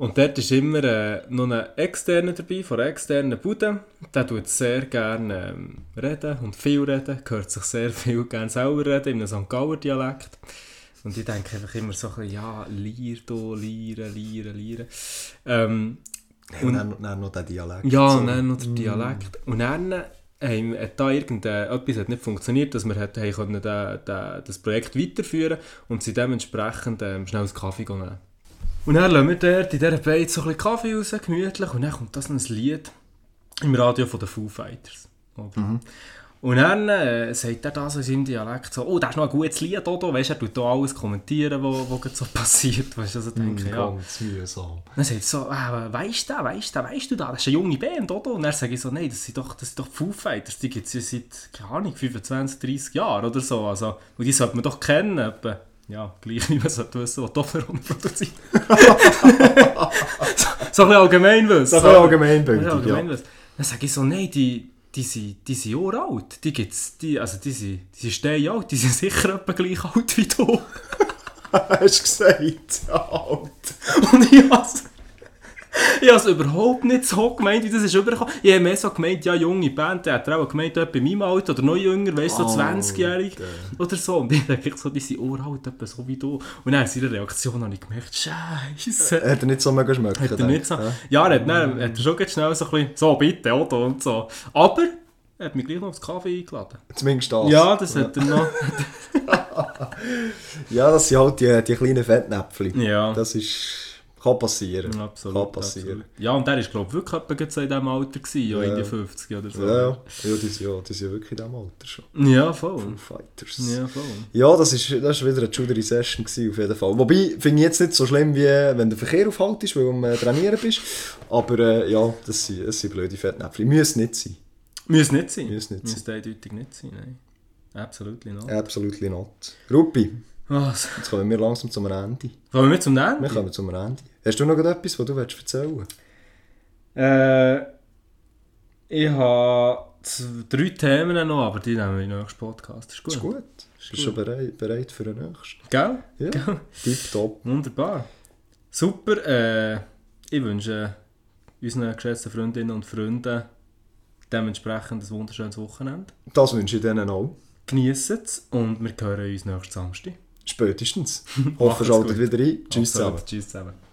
Und dort ist immer äh, noch ein Externer dabei, von einer externen Bude. Der tut sehr gerne ähm, reden und viel reden, hört sich sehr *laughs* viel gerne selber reden, in einem St. Gauer Dialekt. Und ich denke einfach immer so ein bisschen, ja, Lier da, Lieren, Lieren, Lieren. Ähm, Und dann, dann noch der Dialekt. ja, So. und dann noch der Dialekt. Und dann ähm, hat da irgendetwas hat nicht funktioniert, dass wir hat, haben können, da, da, das Projekt weiterführen und sie dementsprechend ähm, schnell einen Kaffee nehmen. Und dann lassen wir dort in dieser Beiz so ein bisschen Kaffee raus, gemütlich, und dann kommt das ein Lied im Radio von den Foo Fighters. Oder? Und dann äh, sagt er da so in seinem Dialekt so, oh, das ist noch ein gutes Lied, oder? Weißt du, er tut da alles kommentieren, was, was gerade so *laughs* passiert. Weißt du, also denke, Mm, ja. Ganz mühsam. Dann sagt er so, äh, weisst du, weisst du, weisst du da, das ist eine junge Band, oder? Und dann sage ich so, nein, das sind doch, das sind doch die Foo Fighters, die gibt es ja seit, keine Ahnung, 25, 30 Jahren oder so. Also, und die sollte man doch kennen, etwa. Ja, gleich *laughs* wie man sollte wissen, was Tofferon produziert. *laughs* so, so ein bisschen Allgemeinwissen. So ein bisschen Allgemeinbildung, Ja. Allgemeinwissen. Dann sage ich so, nein, die, die sind, die sind uralt. Die gibt's, die, also die sind, die sind steinalt, die sind sicher etwa gleich alt wie du. *laughs* Hast du gesagt? Alt. Und ich habe ich habe es überhaupt nicht so gemeint, wie das ist übergekommen. Ich habe mehr so gemeint, ja, junge Band, der hat auch gemeint, etwa bei meinem Alter oder noch jünger, weißt du, so 20-jährig oder so. Und ich denke so, die sind uralt, etwa so wie du. Und dann in seiner Reaktion habe ich gemerkt, Scheiße. Hat er nicht so mega schmecken? Hat er nicht so. Ja, er hat, dann, hat er schon ganz schnell so ein bisschen, so bitte, oder? Und so. Aber er hat mich gleich noch aufs Kaffee eingeladen. Zumindest das. Ja, das hat er noch. *laughs* Ja, das sind halt die, die kleinen Fettnäpfchen. Ja. Das ist... Kann passieren. Absolut, Kann passieren. absolut. Ja, und der war, glaube ich, wirklich etwa so in diesem Alter, gewesen, ja. in Ja. die 50 oder so. Ja, ja. ja, die, sind, ja, die sind wirklich in diesem Alter schon. Ja, voll. Foo Fighters. Ja, voll. Ja, das ist, das ist wieder eine Judery Session gewesen, auf jeden Fall. Wobei, finde ich jetzt nicht so schlimm, wie wenn der Verkehr aufhaltest, weil du am äh, Trainieren bist. Aber äh, ja, das sind, das sind blöde Fettnäpfchen. Müssen nicht sein. Muss nicht sein. Muss nicht sein. Muss eindeutig nicht sein, nein. Absolut nicht. Absolut not. Ruppi, Was? jetzt kommen wir langsam zum Ende. Wollen wir zum Wir Ende? kommen zum Ende. Hast du noch etwas, was du willst erzählen Äh, ich habe drei Themen noch, aber die nehmen wir in den nächsten Podcast. Ist gut. Ist gut. Bist du schon bereit, bereit für den nächsten? Gell? Ja. Tipptopp. Wunderbar. Super. Äh, ich wünsche unseren geschätzten Freundinnen und Freunden Dementsprechend ein wunderschönes Wochenende. Das wünsche ich denen auch. Geniessen es und wir hören uns nächsten Samstag. Spätestens. *laughs* Macht's Hoffe, schaltet wieder ein. Tschüss Absolut. zusammen. Tschüss zusammen.